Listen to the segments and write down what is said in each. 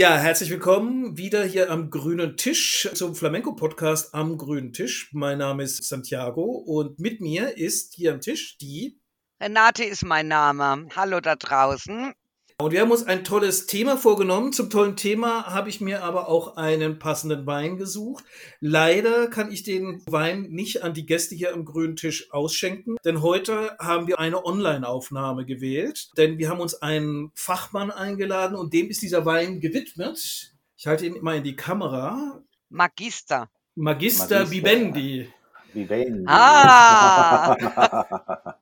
Ja, herzlich willkommen wieder hier am grünen Tisch zum Flamenco-Podcast am grünen Tisch. Mein Name ist Santiago und mit mir ist hier am Tisch die Renate ist mein Name. Hallo da draußen. Und wir haben uns ein tolles Thema vorgenommen. Zum tollen Thema habe ich mir aber auch einen passenden Wein gesucht. Leider kann ich den Wein nicht an die Gäste hier am grünen Tisch ausschenken, denn heute haben wir eine Online-Aufnahme gewählt, denn wir haben uns einen Fachmann eingeladen und dem ist dieser Wein gewidmet. Ich halte ihn mal in die Kamera. Magister. Magister, Magister. Vivendi. Vivendi. Ah!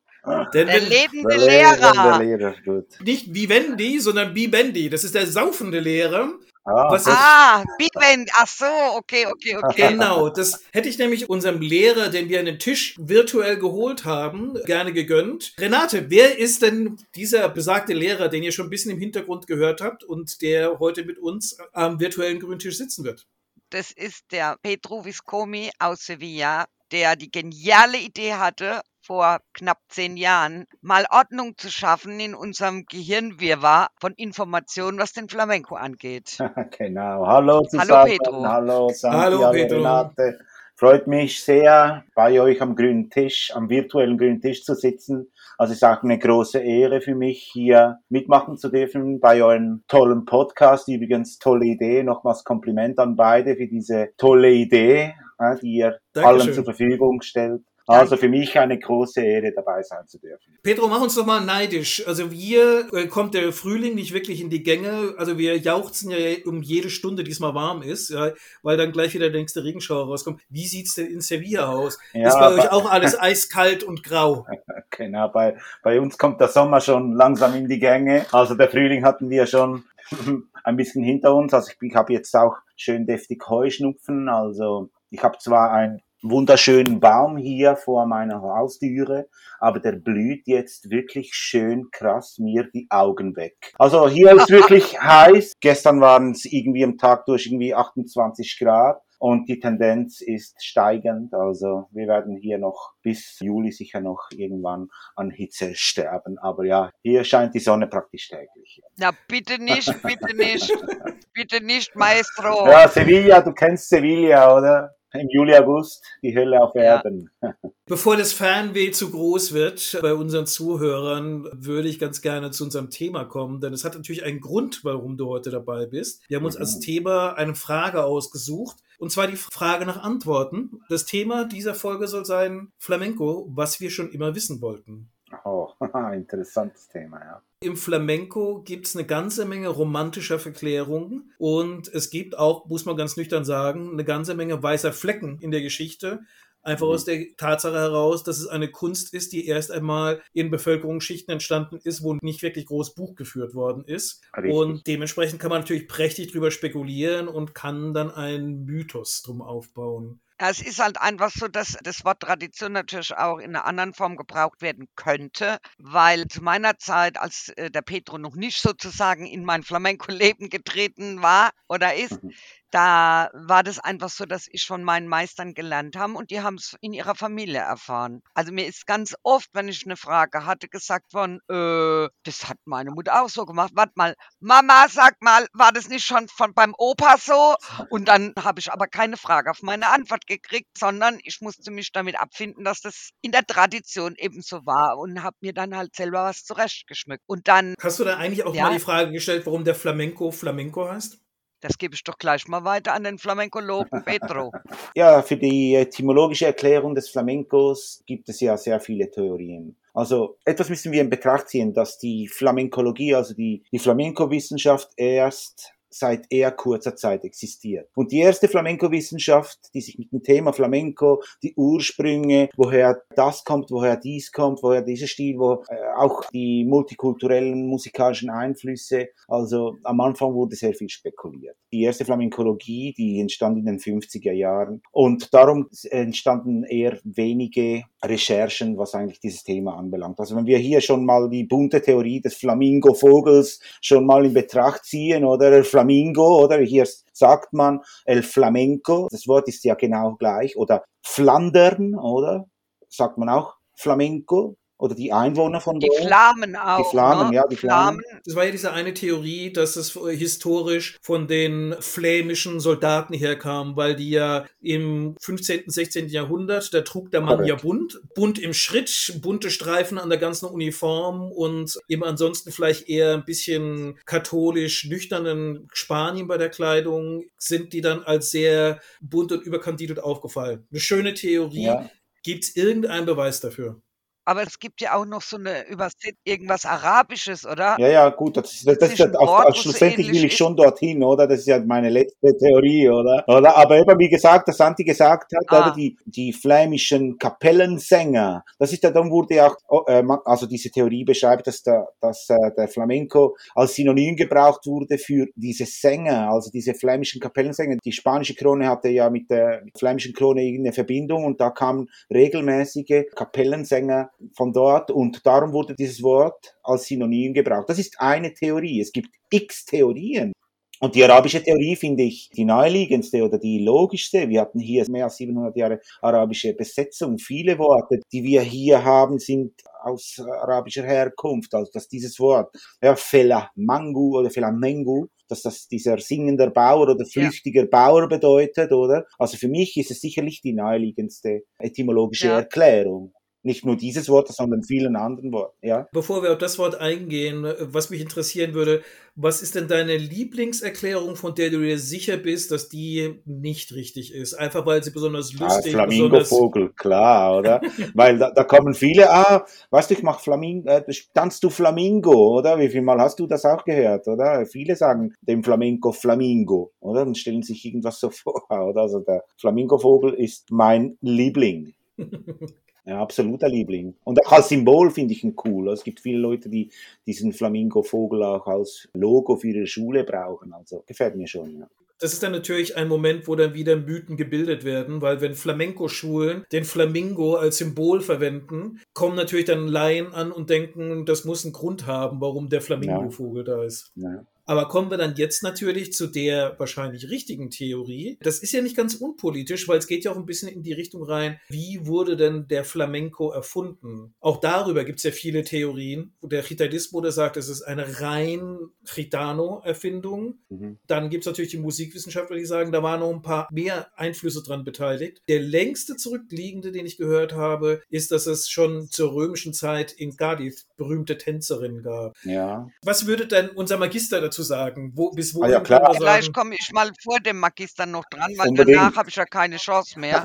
Der, der lebende Lehrer. Lehrer Nicht Vivendi, sondern Bibendi. Das ist der saufende Lehrer. Ah, Was ah Bibendi. Ach so, okay, okay, okay. Genau, das hätte ich nämlich unserem Lehrer, den wir an den Tisch virtuell geholt haben, gerne gegönnt. Renate, wer ist denn dieser besagte Lehrer, den ihr schon ein bisschen im Hintergrund gehört habt und der heute mit uns am virtuellen Grüntisch sitzen wird? Das ist der Pedro Viscomi aus Sevilla, der die geniale Idee hatte, vor knapp zehn Jahren, mal Ordnung zu schaffen in unserem Gehirnwirrwarr von Informationen, was den Flamenco angeht. genau. Hallo zusammen. Hallo Pedro. Hallo Santiago, Hallo Pedro. Renate. Freut mich sehr, bei euch am grünen Tisch, am virtuellen grünen Tisch zu sitzen. Also es ist auch eine große Ehre für mich, hier mitmachen zu dürfen bei eurem tollen Podcast. Übrigens tolle Idee. Nochmals Kompliment an beide für diese tolle Idee, die ihr Dankeschön. allen zur Verfügung stellt. Also für mich eine große Ehre, dabei sein zu dürfen. Pedro, mach uns doch mal neidisch. Also wir äh, kommt der Frühling nicht wirklich in die Gänge. Also wir jauchzen ja um jede Stunde, die es mal warm ist, ja, weil dann gleich wieder der nächste Regenschauer rauskommt. Wie sieht's denn in Sevilla aus? Ja, ist bei euch auch alles eiskalt und grau? Genau, bei, bei uns kommt der Sommer schon langsam in die Gänge. Also der Frühling hatten wir schon ein bisschen hinter uns. Also ich, ich habe jetzt auch schön deftig Heuschnupfen. Also ich habe zwar ein wunderschönen Baum hier vor meiner Haustüre, aber der blüht jetzt wirklich schön krass mir die Augen weg. Also hier ist wirklich heiß. Gestern waren es irgendwie am Tag durch irgendwie 28 Grad und die Tendenz ist steigend. Also wir werden hier noch bis Juli sicher noch irgendwann an Hitze sterben. Aber ja, hier scheint die Sonne praktisch täglich. Na bitte nicht, bitte nicht, bitte nicht, Maestro. Ja, Sevilla, du kennst Sevilla, oder? Im Juli, August die Hölle auf Erden. Ja. Bevor das Fernweh zu groß wird bei unseren Zuhörern, würde ich ganz gerne zu unserem Thema kommen, denn es hat natürlich einen Grund, warum du heute dabei bist. Wir haben uns mhm. als Thema eine Frage ausgesucht, und zwar die Frage nach Antworten. Das Thema dieser Folge soll sein Flamenco, was wir schon immer wissen wollten. Oh, interessantes Thema, ja. Im Flamenco gibt es eine ganze Menge romantischer Verklärungen und es gibt auch, muss man ganz nüchtern sagen, eine ganze Menge weißer Flecken in der Geschichte. Einfach mhm. aus der Tatsache heraus, dass es eine Kunst ist, die erst einmal in Bevölkerungsschichten entstanden ist, wo nicht wirklich groß Buch geführt worden ist. Richtig. Und dementsprechend kann man natürlich prächtig drüber spekulieren und kann dann einen Mythos drum aufbauen. Es ist halt einfach so, dass das Wort Tradition natürlich auch in einer anderen Form gebraucht werden könnte, weil zu meiner Zeit, als äh, der Petro noch nicht sozusagen in mein Flamenco-Leben getreten war oder ist, mhm da war das einfach so, dass ich von meinen Meistern gelernt habe und die haben es in ihrer Familie erfahren. Also mir ist ganz oft, wenn ich eine Frage hatte, gesagt worden, äh, das hat meine Mutter auch so gemacht. Warte mal, Mama, sag mal, war das nicht schon von beim Opa so? Und dann habe ich aber keine Frage auf meine Antwort gekriegt, sondern ich musste mich damit abfinden, dass das in der Tradition eben so war und habe mir dann halt selber was zurechtgeschmückt. Und dann. Hast du da eigentlich auch ja, mal die Frage gestellt, warum der Flamenco Flamenco heißt? Das gebe ich doch gleich mal weiter an den Flamenkologen Petro. ja, für die etymologische Erklärung des Flamencos gibt es ja sehr viele Theorien. Also etwas müssen wir in Betracht ziehen, dass die Flamenkologie, also die, die Flamenco-Wissenschaft erst seit eher kurzer Zeit existiert. Und die erste Flamenco-Wissenschaft, die sich mit dem Thema Flamenco, die Ursprünge, woher das kommt, woher dies kommt, woher dieser Stil, wo äh, auch die multikulturellen musikalischen Einflüsse, also am Anfang wurde sehr viel spekuliert. Die erste Flamenkologie, die entstand in den 50er Jahren und darum entstanden eher wenige Recherchen, was eigentlich dieses Thema anbelangt. Also wenn wir hier schon mal die bunte Theorie des Flamingo-Vogels schon mal in Betracht ziehen oder? Flamingo, oder? Hier sagt man El Flamenco, das Wort ist ja genau gleich, oder Flandern, oder? Sagt man auch Flamenco. Oder die Einwohner von Die dort. Flamen auch. Die Flamen, ne? ja, die Flamen. Das war ja diese eine Theorie, dass es historisch von den flämischen Soldaten herkam, weil die ja im 15., 16. Jahrhundert, da trug der Mann Korrekt. ja bunt, bunt im Schritt, bunte Streifen an der ganzen Uniform und im ansonsten vielleicht eher ein bisschen katholisch nüchternen Spanien bei der Kleidung, sind die dann als sehr bunt und überkandidelt aufgefallen. Eine schöne Theorie. Ja. Gibt es irgendeinen Beweis dafür? Aber es gibt ja auch noch so eine Überset irgendwas Arabisches, oder? Ja, ja, gut, das, ist- das, das ist ja, auf, Bord, auf, wo so schlussendlich will ich schon dorthin, oder? Das ist ja meine letzte Theorie, oder? oder? Aber eben, wie gesagt, das Santi gesagt hat, Ah. oder die, die flämischen Kapellensänger, das ist ja, dann wurde ja auch, oh, äh, also diese Theorie beschreibt, dass der, dass, äh, der Flamenco als Synonym gebraucht wurde für diese Sänger, also diese flämischen Kapellensänger. Die spanische Krone hatte ja mit der mit der flämischen Krone irgendeine Verbindung und da kamen regelmäßige Kapellensänger von dort und darum wurde dieses Wort als Synonym gebraucht. Das ist eine Theorie. Es gibt x Theorien. Und die arabische Theorie finde ich die naheliegendste oder die logischste. Wir hatten hier mehr als 700 Jahre arabische Besetzung. Viele Worte, die wir hier haben, sind aus arabischer Herkunft. Also dass dieses Wort, ja, Felamangu oder Felamengu, dass das dieser singender Bauer oder flüchtiger Bauer bedeutet, oder? Also für mich ist es sicherlich die naheliegendste etymologische Ja. Erklärung. Nicht nur dieses Wort, sondern vielen anderen Worten, ja. Bevor wir auf das Wort eingehen, was mich interessieren würde, was ist denn deine Lieblingserklärung, von der du dir sicher bist, dass die nicht richtig ist? Einfach weil sie besonders Ah, lustig, besonders Flamingo-Vogel, klar, oder? Weil da, da kommen viele, ah, weißt du, ich mach Flamingo, äh, tanzt du Flamingo, oder? Wie viel Mal hast du das auch gehört, oder? Viele sagen dem Flamenco Flamingo, oder? Und stellen sich irgendwas so vor, oder? Also der Flamingo-Vogel ist mein Liebling. Ja, absoluter Liebling. Und auch als Symbol finde ich ihn cool. Es gibt viele Leute, die diesen Flamingo-Vogel auch als Logo für ihre Schule brauchen. Also gefällt mir schon, ja. Das ist dann natürlich ein Moment, wo dann wieder Mythen gebildet werden, weil wenn Flamenco-Schulen den Flamingo als Symbol verwenden, kommen natürlich dann Laien an und denken, das muss einen Grund haben, warum der Flamingo-Vogel da ist. ja. Aber kommen wir dann jetzt natürlich zu der wahrscheinlich richtigen Theorie. Das ist ja nicht ganz unpolitisch, weil es geht ja auch ein bisschen in die Richtung rein, wie wurde denn der Flamenco erfunden? Auch darüber gibt es ja viele Theorien. Der Gitanismo, der sagt, es ist eine rein Gitano-Erfindung. Mhm. Dann gibt es natürlich die Musikwissenschaftler, die sagen, da waren noch ein paar mehr Einflüsse dran beteiligt. Der längste zurückliegende, den ich gehört habe, ist, dass es schon zur römischen Zeit in Cadiz berühmte Tänzerinnen gab. ja. Was würde denn unser Magister dazu sagen? Wo, bis wohin Ah, ja, klar. Vielleicht komme ich mal vor dem Magister noch dran, weil Unbedingt. danach habe ich ja keine Chance mehr.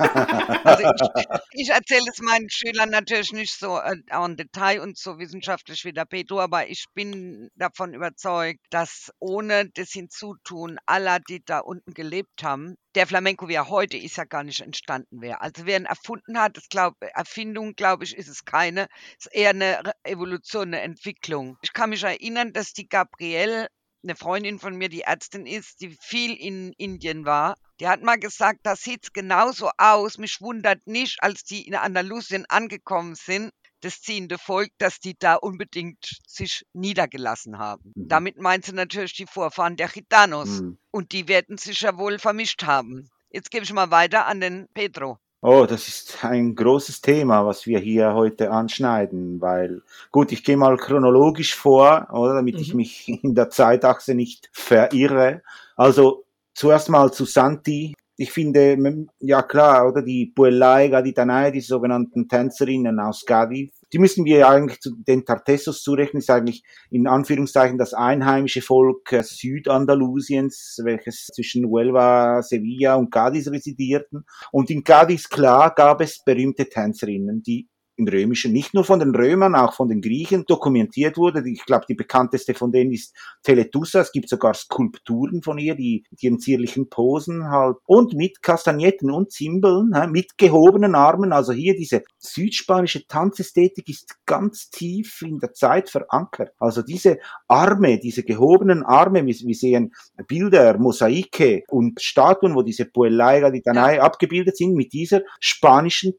Also ich, ich erzähle es meinen Schülern natürlich nicht so äh, en Detail und so wissenschaftlich wie der Pedro, aber ich bin davon überzeugt, dass ohne das Hinzutun aller, die da unten gelebt haben, der Flamenco, wie er heute ist, ja gar nicht entstanden wäre. Also wer ihn erfunden hat, das glaub, Erfindung, glaube ich, ist es keine. Es ist eher eine Evolution, eine Entwicklung. Ich kann mich erinnern, dass die Gabrielle eine Freundin von mir, die Ärztin ist, die viel in Indien war, die hat mal gesagt, das sieht genauso aus. Mich wundert nicht, als die in Andalusien angekommen sind, das ziehende Volk, dass die da unbedingt sich niedergelassen haben. Mhm. Damit meint sie natürlich die Vorfahren der Gitanos. Mhm. Und die werden sich ja wohl vermischt haben. Jetzt gebe ich mal weiter an den Pedro. Oh, das ist ein großes Thema, was wir hier heute anschneiden, weil, gut, ich gehe mal chronologisch vor, oder, damit ich Mhm. mich in der Zeitachse nicht verirre. Also, zuerst mal zu Santi. Ich finde, ja klar, oder, die Puellai Gaditanae, die sogenannten Tänzerinnen aus Cadiz, die müssen wir eigentlich zu den Tartessos zurechnen, ist eigentlich in Anführungszeichen das einheimische Volk äh, Südandalusiens, welches zwischen Huelva, Sevilla und Cadiz residierten. Und in Cadiz, klar, gab es berühmte Tänzerinnen, die im Römischen, nicht nur von den Römern, auch von den Griechen dokumentiert wurde. Ich glaube, die bekannteste von denen ist Teletussa. Es gibt sogar Skulpturen von ihr, die, die in zierlichen Posen halt und mit Kastagnetten und Zimbeln, mit gehobenen Armen. Also hier diese südspanische Tanzästhetik ist ganz tief in der Zeit verankert. Also diese Arme, diese gehobenen Arme, wir, wir sehen Bilder, Mosaike und Statuen, wo diese Puellai Gaditanae abgebildet sind mit dieser spanischen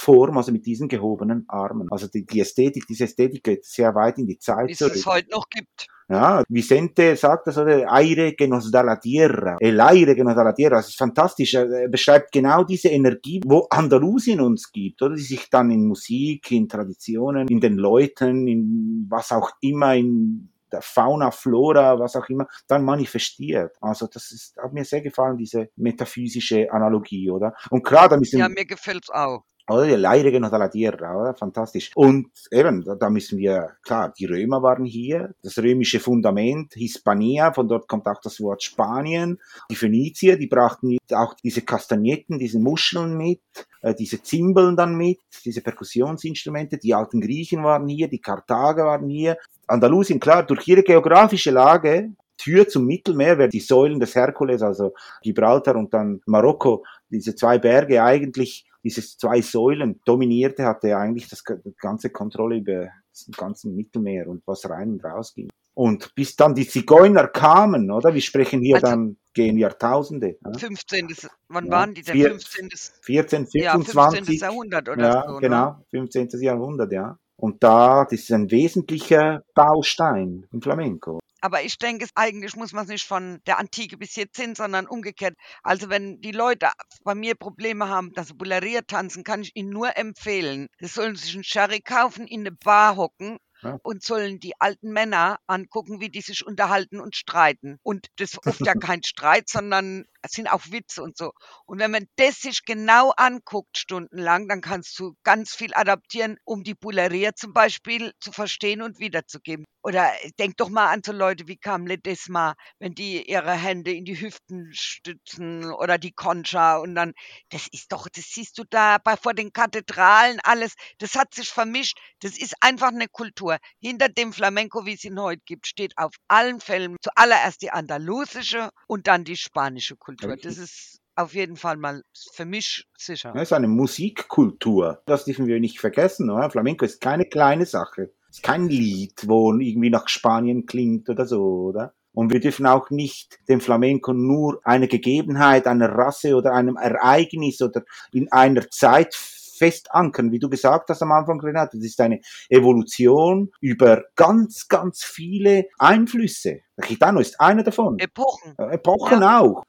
Tanzform, also mit diesen gehobenen Armen. Also die, die Ästhetik, diese Ästhetik geht sehr weit in die Zeit Wie es heute noch gibt. Ja, Vicente sagt das, oder? Aire que nos da la tierra. El aire que nos da la tierra. Das ist fantastisch. Er beschreibt genau diese Energie, wo Andalusien uns gibt, oder? Die sich dann in Musik, in Traditionen, in den Leuten, in was auch immer, in der Fauna, Flora, was auch immer, dann manifestiert. Also das ist, hat mir sehr gefallen, diese metaphysische Analogie, oder? Und klar, da müssen Ja, mir gefällt's auch. Oder? Que nos da la tierra, oder? Fantastisch. Und eben, da, müssen wir, klar, die Römer waren hier, das römische Fundament, Hispania, von dort kommt auch das Wort Spanien. Die Phönizier, die brachten auch diese Kastagnetten, diese Muscheln mit, äh, diese Zimbeln dann mit, diese Perkussionsinstrumente. Die alten Griechen waren hier, die Karthager waren hier. Andalusien, klar, durch ihre geografische Lage, Tür zum Mittelmeer, wer die Säulen des Herkules, also Gibraltar und dann Marokko, diese zwei Berge eigentlich, diese zwei Säulen dominierte, hatte er eigentlich das die ganze Kontrolle über das ganze Mittelmeer und was rein und raus ging. Und bis dann die Zigeuner kamen, oder? Wir sprechen hier Also- dann gehen Jahrtausende. Ja? 15. Wann Ja, waren die denn? vier- 15. 14, Ja, 15. 25. Jahrhundert oder ja, so. Ne? genau, 15. Jahrhundert, ja. Und da, das ist ein wesentlicher Baustein im Flamenco. Aber ich denke, es- eigentlich muss man es nicht von der Antike bis jetzt hin, sondern umgekehrt. Also wenn die Leute bei mir Probleme haben, dass sie Buleria tanzen, kann ich ihnen nur empfehlen, sie sollen sich einen Sherry kaufen, in eine Bar hocken Ja. und sollen die alten Männer angucken, wie die sich unterhalten und streiten. Und das ist oft ja kein Streit, sondern es sind auch Witze und so. Und wenn man das sich genau anguckt, stundenlang, dann kannst du ganz viel adaptieren, um die Buleria zum Beispiel zu verstehen und wiederzugeben. Oder denk doch mal an so Leute wie Cam Ledesma, wenn die ihre Hände in die Hüften stützen oder die Concha und dann, das ist doch, das siehst du da bei, vor den Kathedralen alles, das hat sich vermischt, das ist einfach eine Kultur. Hinter dem Flamenco, wie es ihn heute gibt, steht auf allen Fällen zuallererst die andalusische und dann die spanische Kultur. Das ist auf jeden Fall mal für mich sicher. Es ist eine Musikkultur. Das dürfen wir nicht vergessen. Oder? Flamenco ist keine kleine Sache. Es ist kein Lied, wo irgendwie nach Spanien klingt oder so, oder? Und wir dürfen auch nicht dem Flamenco nur eine Gegebenheit, einer Rasse oder einem Ereignis oder in einer Zeit festankern, wie du gesagt hast am Anfang, Renate. Das ist eine Evolution über ganz, ganz viele Einflüsse. Der Gitano ist einer davon. Epochen. Epochen auch.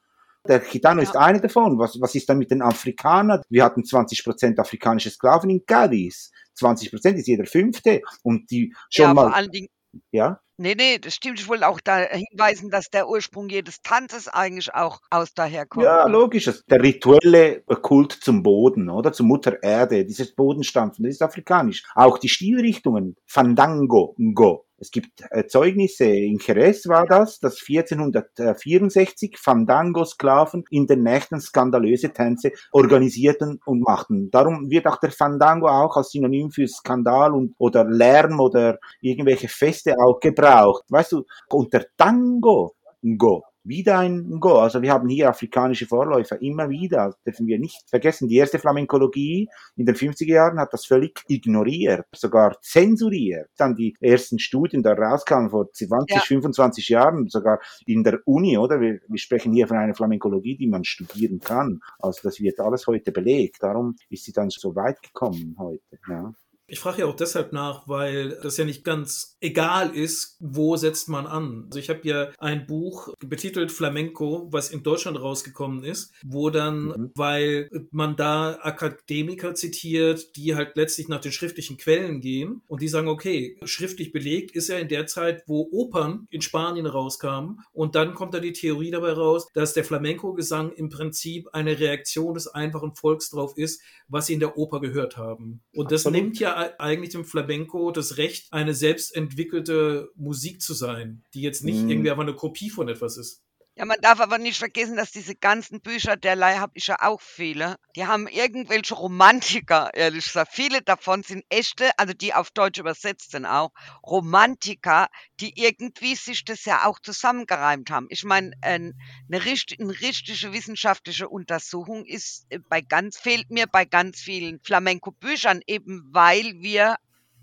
Der Gitano ist einer davon. Was, was ist dann mit den Afrikanern? Wir hatten 20% afrikanische Sklaven in Cadiz. 20% ist jeder fünfte. Und die schon Ja, vor mal, allen Dingen, ja, nee, nee, das stimmt. Ich wollte auch da hinweisen, dass der Ursprung jedes Tanzes eigentlich auch aus daher kommt. ja, logisch. Das- Der rituelle Kult zum Boden, oder? Zur Mutter Erde, dieses Bodenstampfen, das ist afrikanisch. Auch die Stilrichtungen, Fandango, Ngo. Es gibt äh, Zeugnisse, in Jerez war das, dass 1464 Fandango-Sklaven in den Nächten skandalöse Tänze organisierten und machten. Darum wird auch der Fandango auch als Synonym für Skandal und, oder Lärm oder irgendwelche Feste auch gebraucht. Weißt du, und der Tango, Ngo, wieder ein Ngo. Also wir haben hier afrikanische Vorläufer immer wieder, das dürfen wir nicht vergessen. Die erste Flamenkologie in den 50er Jahren hat das völlig ignoriert, sogar zensuriert. Dann die ersten Studien da rauskamen vor 20, Ja. 25 Jahren, sogar in der Uni, oder? Wir, wir sprechen hier von einer Flamenkologie, die man studieren kann. Also das wird alles heute belegt. Darum ist sie dann so weit gekommen heute. Ja. Ich frage ja auch deshalb nach, weil das ja nicht ganz egal ist, wo setzt man an. Also ich habe ja ein Buch betitelt Flamenco, was in Deutschland rausgekommen ist, wo dann, Mhm. weil man da Akademiker zitiert, die halt letztlich nach den schriftlichen Quellen gehen und die sagen, okay, schriftlich belegt ist ja in der Zeit, wo Opern in Spanien rauskamen und dann kommt da die Theorie dabei raus, dass der Flamenco-Gesang im Prinzip eine Reaktion des einfachen Volks drauf ist, was sie in der Oper gehört haben. Und das Absolut. nimmt ja eigentlich dem Flamenco das Recht, eine selbst entwickelte Musik zu sein, die jetzt nicht Mhm. irgendwie einfach eine Kopie von etwas ist. Ja, man darf aber nicht vergessen, dass diese ganzen Bücher, derlei habe ich ja auch viele, die haben irgendwelche Romantiker, ehrlich gesagt. Viele davon sind echte, also die auf Deutsch übersetzt sind auch, Romantiker, die irgendwie sich das ja auch zusammengereimt haben. Ich meine, ein, eine, richt, eine richtige wissenschaftliche Untersuchung ist äh, bei ganz, fehlt mir bei ganz vielen Flamenco-Büchern, eben weil wir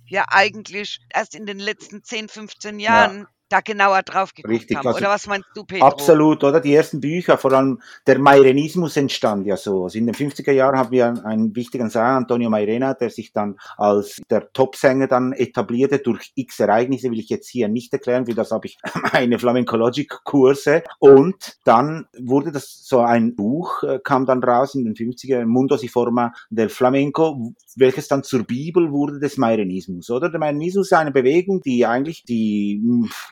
ja eigentlich erst in den letzten 10, 15 Jahren da genauer drauf geguckt Richtig, haben. also Oder was meinst du, Pedro? Absolut, oder? Die ersten Bücher, vor allem der Mairenismus entstand ja so. Also in den 50er Jahren haben wir einen wichtigen Sänger, Antonio Mairena, der sich dann als der Topsänger dann etablierte durch x Ereignisse, will ich jetzt hier nicht erklären, für das habe ich meine Flamencologic-Kurse. Und dann wurde das so ein Buch, äh, kam dann raus in den 50er, Mundo si forma del Flamenco, welches dann zur Bibel wurde des Mairenismus, oder? Der Mairenismus ist eine Bewegung, die eigentlich die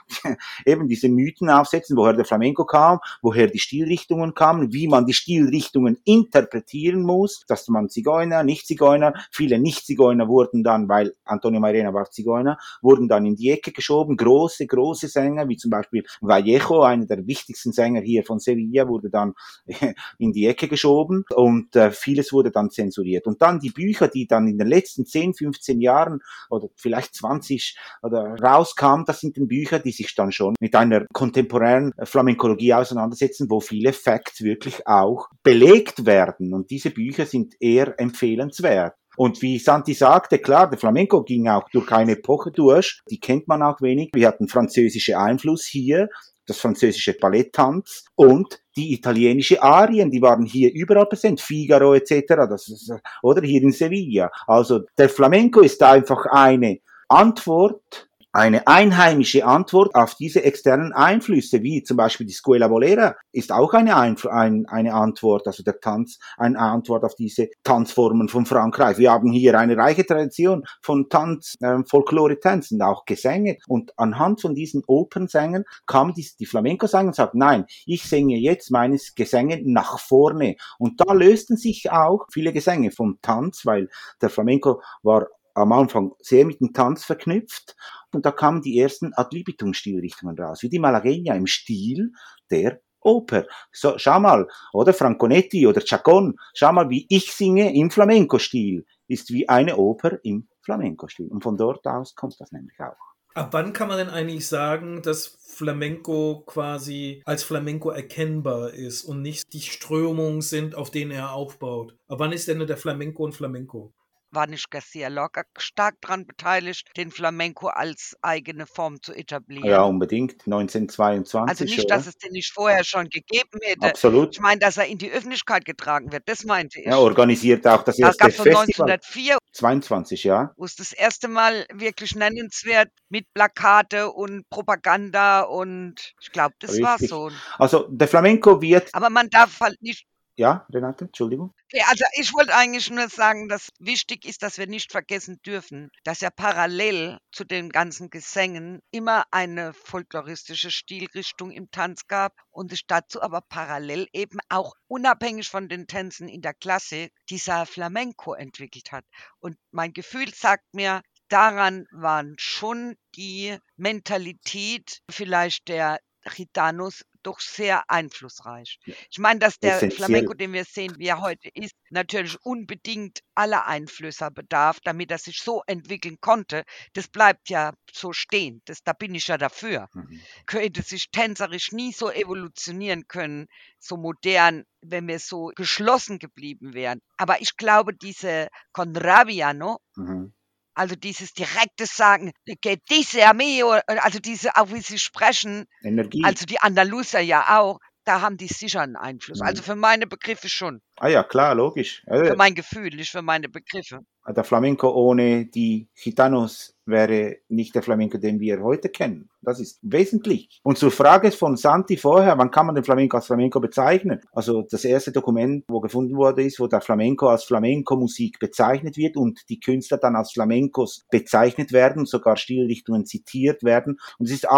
eben diese Mythen aufsetzen, woher der Flamenco kam, woher die Stilrichtungen kamen, wie man die Stilrichtungen interpretieren muss, dass man Zigeuner, Nicht-Zigeuner, viele Nicht-Zigeuner wurden dann, weil Antonio Mairena war Zigeuner, wurden dann in die Ecke geschoben, große, große Sänger, wie zum Beispiel Vallejo, einer der wichtigsten Sänger hier von Sevilla, wurde dann in die Ecke geschoben und äh, vieles wurde dann zensuriert. Und dann die Bücher, die dann in den letzten 10, 15 Jahren oder vielleicht 20 oder rauskamen, das sind dann Bücher, die sich dann schon mit einer kontemporären Flamenkologie auseinandersetzen, wo viele Facts wirklich auch belegt werden. Und diese Bücher sind eher empfehlenswert. Und wie Santi sagte, klar, der Flamenco ging auch durch eine Epoche durch, die kennt man auch wenig. Wir hatten französische Einfluss hier, das französische Balletttanz und die italienische Arien, die waren hier überall präsent, Figaro etc., das ist, oder hier in Sevilla. Also der Flamenco ist einfach eine Antwort eine einheimische Antwort auf diese externen Einflüsse, wie zum Beispiel die Scuola Bolera, ist auch eine, Einf ein, eine Antwort, also der Tanz, eine Antwort auf diese Tanzformen von Frankreich. Wir haben hier eine reiche Tradition von Tanz, äh, Folklore-Tänzen, auch Gesänge. Und anhand von diesen Opernsängern kamen die, die Flamenco-Sänger und sagten, nein, ich singe jetzt meines Gesänge nach vorne. Und da lösten sich auch viele Gesänge vom Tanz, weil der Flamenco war am Anfang sehr mit dem Tanz verknüpft und da kamen die ersten Ad libitum Stilrichtungen raus, wie die Malagueña im Stil der Oper. So, schau mal, oder Franconetti oder Chacon, schau mal, wie ich singe im Flamenco-Stil, ist wie eine Oper im Flamenco-Stil. Und von dort aus kommt das nämlich auch. Ab wann kann man denn eigentlich sagen, dass Flamenco quasi als Flamenco erkennbar ist und nicht die Strömungen sind, auf denen er aufbaut? Ab wann ist denn der Flamenco ein Flamenco? War nicht Garcia Lorca stark daran beteiligt, den Flamenco als eigene Form zu etablieren. Ja, unbedingt. 1922. Also nicht, oder? dass es den nicht vorher schon gegeben hätte. Absolut. Ich meine, dass er in die Öffentlichkeit getragen wird, das meinte ich. Ja, organisiert auch das das erste von Festival. 1904, 22, ja. wo es das erste Mal wirklich nennenswert mit Plakate und Propaganda und ich glaube, das war Richtig. so. Also der Flamenco wird, Aber man darf halt nicht ja, Renate, Entschuldigung. Okay, also ich wollte eigentlich nur sagen, dass wichtig ist, dass wir nicht vergessen dürfen, dass ja parallel zu den ganzen Gesängen immer eine folkloristische Stilrichtung im Tanz gab und es dazu aber parallel eben auch unabhängig von den Tänzen in der Klassik dieser Flamenco entwickelt hat. Und mein Gefühl sagt mir, daran waren schon die Mentalität vielleicht der Gitanos doch sehr einflussreich. Ich meine, dass der Essentiell. Flamenco, den wir sehen, wie er heute ist, natürlich unbedingt aller Einflüsse bedarf, damit er sich so entwickeln konnte. Das bleibt ja so stehen. Das, da bin ich ja dafür. Mhm. Könnte sich tänzerisch nie so evolutionieren können, so modern, wenn wir so geschlossen geblieben wären. Aber ich glaube, diese Conrabia, no? Mhm. Also dieses direkte Sagen, que dice a mí, oder- also diese, auch wie sie sprechen, Energie. also die Andaluser ja auch, da haben die sicher einen Einfluss. Mhm. Also für meine Begriffe schon. ah ja, klar, logisch. Für Ja, mein Gefühl, nicht für meine Begriffe. der Flamenco ohne die Gitanos wäre nicht der Flamenco, den wir heute kennen. Das ist wesentlich. Und zur Frage von Santi vorher, wann kann man den Flamenco als Flamenco bezeichnen? Also das erste Dokument, wo gefunden wurde, ist, wo der Flamenco als Flamenco-Musik bezeichnet wird und die Künstler dann als Flamencos bezeichnet werden, sogar Stilrichtungen zitiert werden. Und es ist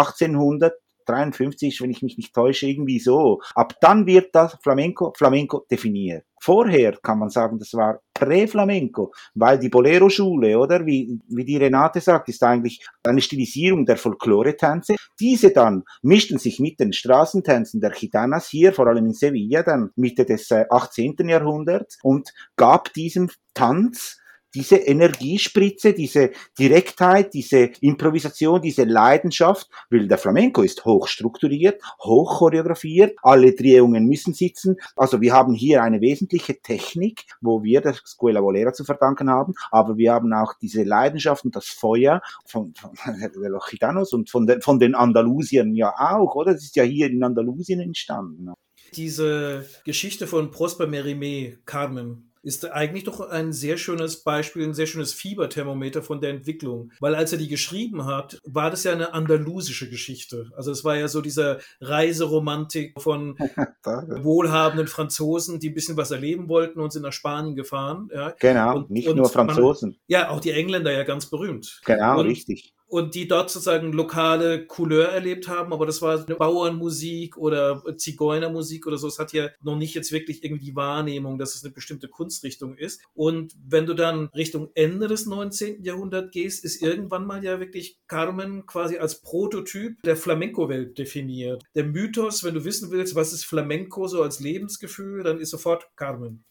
1853, wenn ich mich nicht täusche, irgendwie so. Ab dann wird das Flamenco Flamenco definiert. Vorher kann man sagen, das war Prä-Flamenco, weil die Bolero-Schule, oder wie, wie die Renate sagt, ist eigentlich eine Stilisierung der Folklore-Tänze. Diese dann mischten sich mit den Straßentänzen der Gitanas hier, vor allem in Sevilla, dann Mitte des äh, 18. Jahrhunderts und gab diesem Tanz diese Energiespritze, diese Direktheit, diese Improvisation, diese Leidenschaft, weil der Flamenco ist hochstrukturiert, hochchoreografiert, alle Drehungen müssen sitzen. Also wir haben hier eine wesentliche Technik, wo wir der Scuola Volera zu verdanken haben, aber wir haben auch diese Leidenschaft und das Feuer von, von der Gitanos und von, den, von den Andalusiern ja auch, oder? Das ist ja hier in Andalusien entstanden. Diese Geschichte von Prosper Merimé, Carmen, ist eigentlich doch ein sehr schönes Beispiel, ein sehr schönes Fieberthermometer von der Entwicklung. Weil als er die geschrieben hat, war das ja eine andalusische Geschichte. Also es war ja so diese Reiseromantik von wohlhabenden Franzosen, die ein bisschen was erleben wollten und sind nach Spanien gefahren. Ja. Genau, und, nicht und nur Franzosen. Man, ja, auch die Engländer ja ganz berühmt. Genau, und, richtig und die dort sozusagen lokale Couleur erlebt haben, aber das war eine Bauernmusik oder Zigeunermusik oder so. Es hat ja noch nicht jetzt wirklich irgendwie die Wahrnehmung, dass es eine bestimmte Kunstrichtung ist. Und wenn du dann Richtung Ende des 19. Jahrhunderts gehst, ist irgendwann mal ja wirklich Carmen quasi als Prototyp der Flamenco-Welt definiert. Der Mythos, wenn du wissen willst, was ist Flamenco so als Lebensgefühl, dann ist sofort Carmen.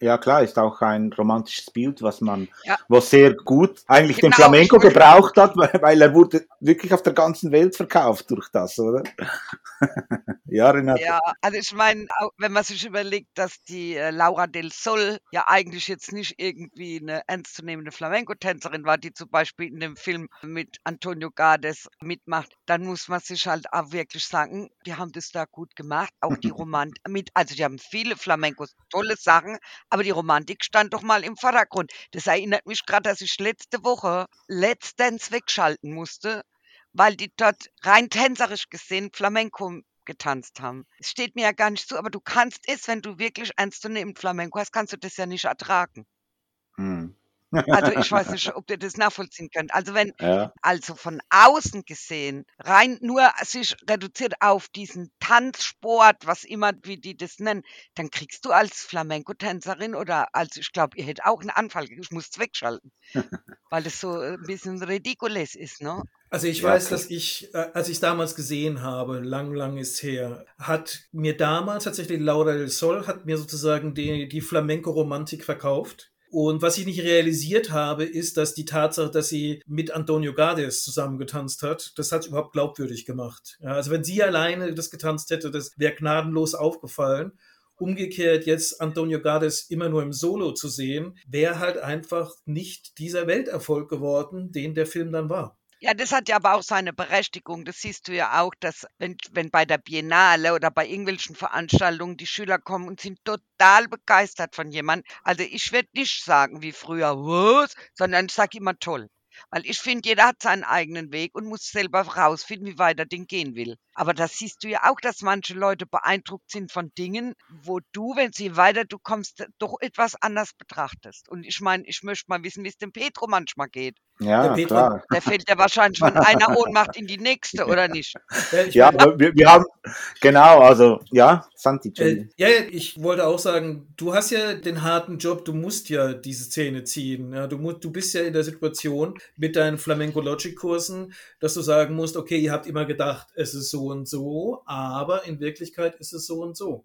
Ja, klar, ist auch ein romantisches Bild, was man, ja. was sehr gut eigentlich genau, den Flamenco gebraucht hat, weil er wurde wirklich auf der ganzen Welt verkauft durch das, oder? ja, Renate. Ja, also ich meine, wenn man sich überlegt, dass die äh, Laura del Sol ja eigentlich jetzt nicht irgendwie eine ernstzunehmende Flamenco-Tänzerin war, die zum Beispiel in dem Film mit Antonio Gades mitmacht, dann muss man sich halt auch wirklich sagen, die haben das da gut gemacht, auch die Romantik mit, also die haben viele Flamencos, tolle Sachen, aber die Romantik stand doch mal im Vordergrund. Das erinnert mich gerade, dass ich letzte Woche Dance wegschalten musste, weil die dort rein tänzerisch gesehen Flamenco getanzt haben. Es steht mir ja gar nicht zu, aber du kannst es, wenn du wirklich ernst zu nehmen Flamenco hast, kannst du das ja nicht ertragen. Hm. Also ich weiß nicht, ob ihr das nachvollziehen könnt. Also wenn, ja. also von außen gesehen, rein nur sich reduziert auf diesen Tanzsport, was immer, wie die das nennen, dann kriegst du als Flamenco-Tänzerin oder als, ich glaube, ihr hättet auch einen Anfall, ich muss es wegschalten, weil das so ein bisschen ridiculous ist, ne? Also ich ja, weiß, dass ich, äh, als ich es damals gesehen habe, lang, lang ist her, hat mir damals tatsächlich Laura del Sol, hat mir sozusagen die, die Flamenco-Romantik verkauft und was ich nicht realisiert habe, ist, dass die Tatsache, dass sie mit Antonio Gades zusammengetanzt hat, das hat überhaupt glaubwürdig gemacht. Ja, also wenn sie alleine das getanzt hätte, das wäre gnadenlos aufgefallen. Umgekehrt jetzt Antonio Gades immer nur im Solo zu sehen, wäre halt einfach nicht dieser Welterfolg geworden, den der Film dann war. Ja, das hat ja aber auch seine Berechtigung. Das siehst du ja auch, dass wenn, wenn bei der Biennale oder bei irgendwelchen Veranstaltungen die Schüler kommen und sind total begeistert von jemandem. Also ich werde nicht sagen wie früher, was, sondern ich sage immer toll. Weil ich finde, jeder hat seinen eigenen Weg und muss selber rausfinden, wie weit er den gehen will. Aber das siehst du ja auch, dass manche Leute beeindruckt sind von Dingen, wo du, wenn sie weiter du kommst, doch etwas anders betrachtest. Und ich meine, ich möchte mal wissen, wie es dem Petro manchmal geht. Ja, der klar. Der fällt ja wahrscheinlich von einer Ohnmacht in die nächste, oder nicht? Ja, wir, wir haben, genau, also, ja, Santi. Äh, ja, ich wollte auch sagen, du hast ja den harten Job, du musst ja diese Szene ziehen. Ja, du, musst, du bist ja in der Situation mit deinen Flamenco-Logic-Kursen, dass du sagen musst, okay, ihr habt immer gedacht, es ist so und so, aber in Wirklichkeit ist es so und so.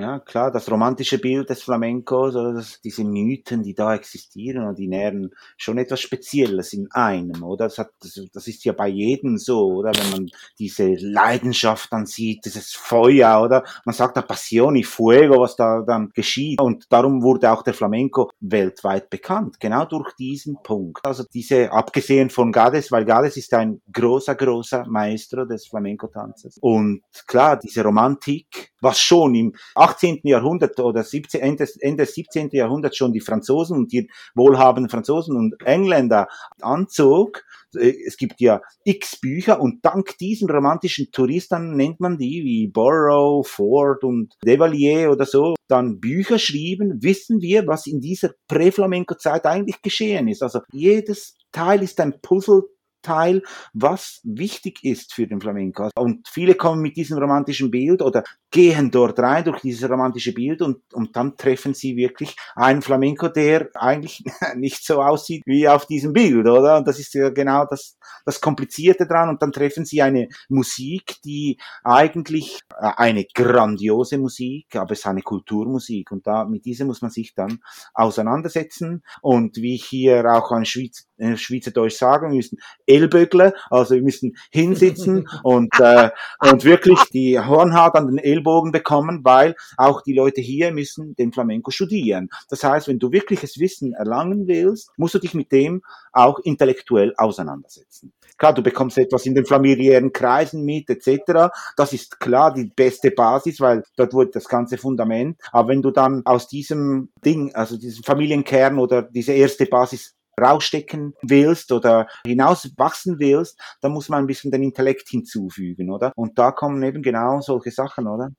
Ja, klar, das romantische Bild des Flamencos oder das, diese Mythen, die da existieren, und die nähren schon etwas Spezielles in einem, oder? Das, hat, das, das ist ja bei jedem so, oder? Wenn man diese Leidenschaft dann sieht, dieses Feuer, oder? Man sagt da Passioni, Fuego, was da dann geschieht. Und darum wurde auch der Flamenco weltweit bekannt, genau durch diesen Punkt. Also diese, abgesehen von Gades, weil Gades ist ein großer, großer Maestro des Flamenco-Tanzes. Und klar, diese Romantik, was schon im 18. Jahrhundert oder 17, Ende, Ende 17. Jahrhundert schon die Franzosen und die wohlhabenden Franzosen und Engländer anzog. Es gibt ja x Bücher und dank diesen romantischen Touristen nennt man die wie Borrow, Ford und Devalier oder so, dann Bücher schrieben, wissen wir, was in dieser Prä-Flamenco-Zeit eigentlich geschehen ist. Also jedes Teil ist ein Puzzle Teil, was wichtig ist für den Flamenco. Und viele kommen mit diesem romantischen Bild oder gehen dort rein durch dieses romantische Bild und, und dann treffen sie wirklich einen Flamenco, der eigentlich nicht so aussieht wie auf diesem Bild, oder? Und das ist ja genau das, das Komplizierte dran. Und dann treffen sie eine Musik, die eigentlich äh, eine grandiose Musik, aber es ist eine Kulturmusik. Und da, mit dieser muss man sich dann auseinandersetzen. Und wie ich hier auch an Schweiz, äh, Schweizerdeutsch sagen, wir müssen Ellbögle, also wir müssen hinsitzen und, äh, und wirklich die Hornhaut an den Ellbogen bekommen, weil auch die Leute hier müssen den Flamenco studieren. Das heißt, wenn du wirkliches Wissen erlangen willst, musst du dich mit dem auch intellektuell auseinandersetzen. Klar, du bekommst etwas in den familiären Kreisen mit, etc. Das ist klar die beste Basis, weil dort wurde das ganze Fundament. Aber wenn du dann aus diesem Ding, also diesem Familienkern oder diese erste Basis rausstecken willst oder hinaus wachsen willst, dann muss man ein bisschen den Intellekt hinzufügen, oder? Und da kommen eben genau solche Sachen, oder?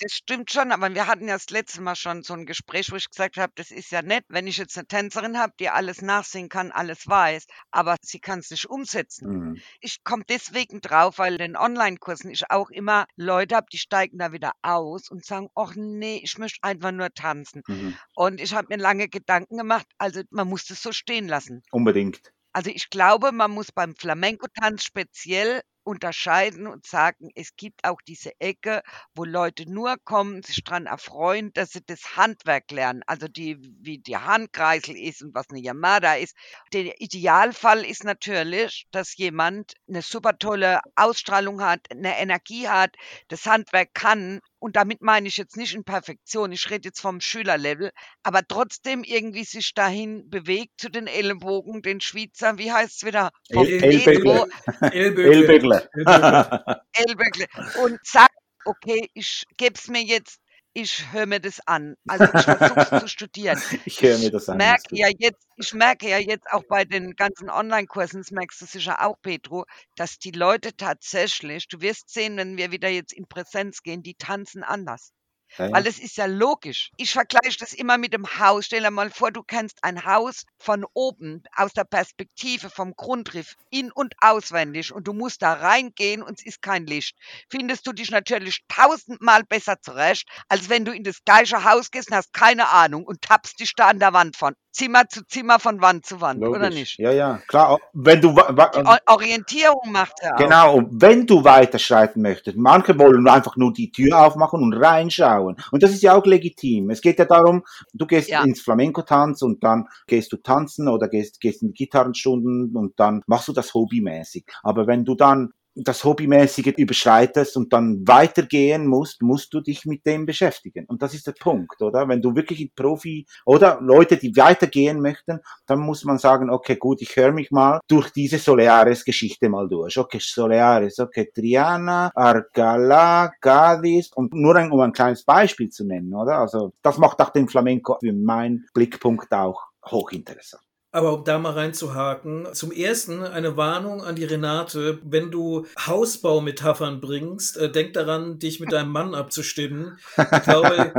Das stimmt schon, aber wir hatten ja das letzte Mal schon so ein Gespräch, wo ich gesagt habe, das ist ja nett, wenn ich jetzt eine Tänzerin habe, die alles nachsehen kann, alles weiß, aber sie kann es nicht umsetzen. Mhm. Ich komme deswegen drauf, weil in den Online-Kursen ich auch immer Leute habe, die steigen da wieder aus und sagen, ach nee, ich möchte einfach nur tanzen. Mhm. Und ich habe mir lange Gedanken gemacht, also man muss das so stehen lassen. Unbedingt. Also ich glaube, man muss beim Flamenco-Tanz speziell unterscheiden und sagen, es gibt auch diese Ecke, wo Leute nur kommen, sich daran erfreuen, dass sie das Handwerk lernen, also die, wie die Handkreisel ist und was eine Yamada ist. Der Idealfall ist natürlich, dass jemand eine super tolle Ausstrahlung hat, eine Energie hat, das Handwerk kann und damit meine ich jetzt nicht in Perfektion, ich rede jetzt vom Schülerlevel, aber trotzdem irgendwie sich dahin bewegt zu den Ellenbogen, den Schweizer, wie heißt es wieder? Vom El- Pedro, Ellbögle. Ellböckle und sagt, okay, ich gebe es mir jetzt, ich höre mir das an. Also ich versuche zu studieren. Ich höre mir das an. merke ja jetzt, ich merke ja jetzt auch bei den ganzen Online-Kursen, das merkst du sicher auch, Petro, dass die Leute tatsächlich, du wirst sehen, wenn wir wieder jetzt in Präsenz gehen, die tanzen anders. Ja. Weil es ist ja logisch. Ich vergleiche das immer mit dem Haus. Stell dir mal vor, du kennst ein Haus von oben, aus der Perspektive vom Grundriff, in- und auswendig und du musst da reingehen und es ist kein Licht. Findest du dich natürlich tausendmal besser zurecht, als wenn du in das gleiche Haus gehst und hast keine Ahnung und tappst dich da an der Wand von Zimmer zu Zimmer, von Wand zu Wand, oder Logisch. nicht? Ja, ja, klar. Wenn du, O- Orientierung macht er auch. Genau, und wenn du weiterschreiten möchtest, manche wollen einfach nur die Tür aufmachen und reinschauen. Und das ist ja auch legitim. Es geht ja darum, du gehst Ja. ins Flamenco-Tanz und dann gehst du tanzen oder gehst, gehst in die Gitarrenstunden und dann machst du das hobbymäßig. Aber wenn du dann das Hobbymäßige überschreitest und dann weitergehen musst, musst du dich mit dem beschäftigen. Und das ist der Punkt, oder? Wenn du wirklich ein Profi oder Leute, die weitergehen möchten, dann muss man sagen, okay, gut, ich höre mich mal durch diese Soleares-Geschichte mal durch. Okay, Soleares, okay, Triana, Arcala, Cádiz und nur ein, um ein kleines Beispiel zu nennen, oder? Also das macht auch den Flamenco für meinen Blickpunkt auch hochinteressant. Aber um da mal reinzuhaken, zum ersten eine Warnung an die Renate, wenn du Hausbaumetaphern bringst, äh, denk daran, dich mit deinem Mann abzustimmen. Ich glaube,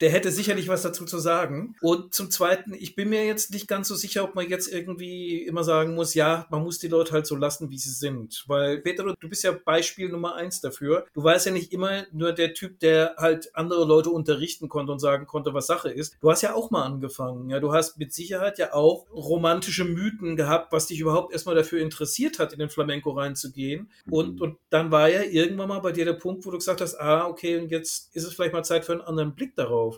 der hätte sicherlich was dazu zu sagen. Und zum Zweiten, ich bin mir jetzt nicht ganz so sicher, ob man jetzt irgendwie immer sagen muss, ja, man muss die Leute halt so lassen, wie sie sind. Weil, Peter, du bist ja Beispiel Nummer eins dafür. Du warst ja nicht immer nur der Typ, der halt andere Leute unterrichten konnte und sagen konnte, was Sache ist. Du hast ja auch mal angefangen. Ja, du hast mit Sicherheit ja auch romantische Mythen gehabt, was dich überhaupt erstmal dafür interessiert hat, in den Flamenco reinzugehen. Und, und dann war ja irgendwann mal bei dir der Punkt, wo du gesagt hast, ah, okay, und jetzt ist es vielleicht mal Zeit für einen anderen Blick darauf.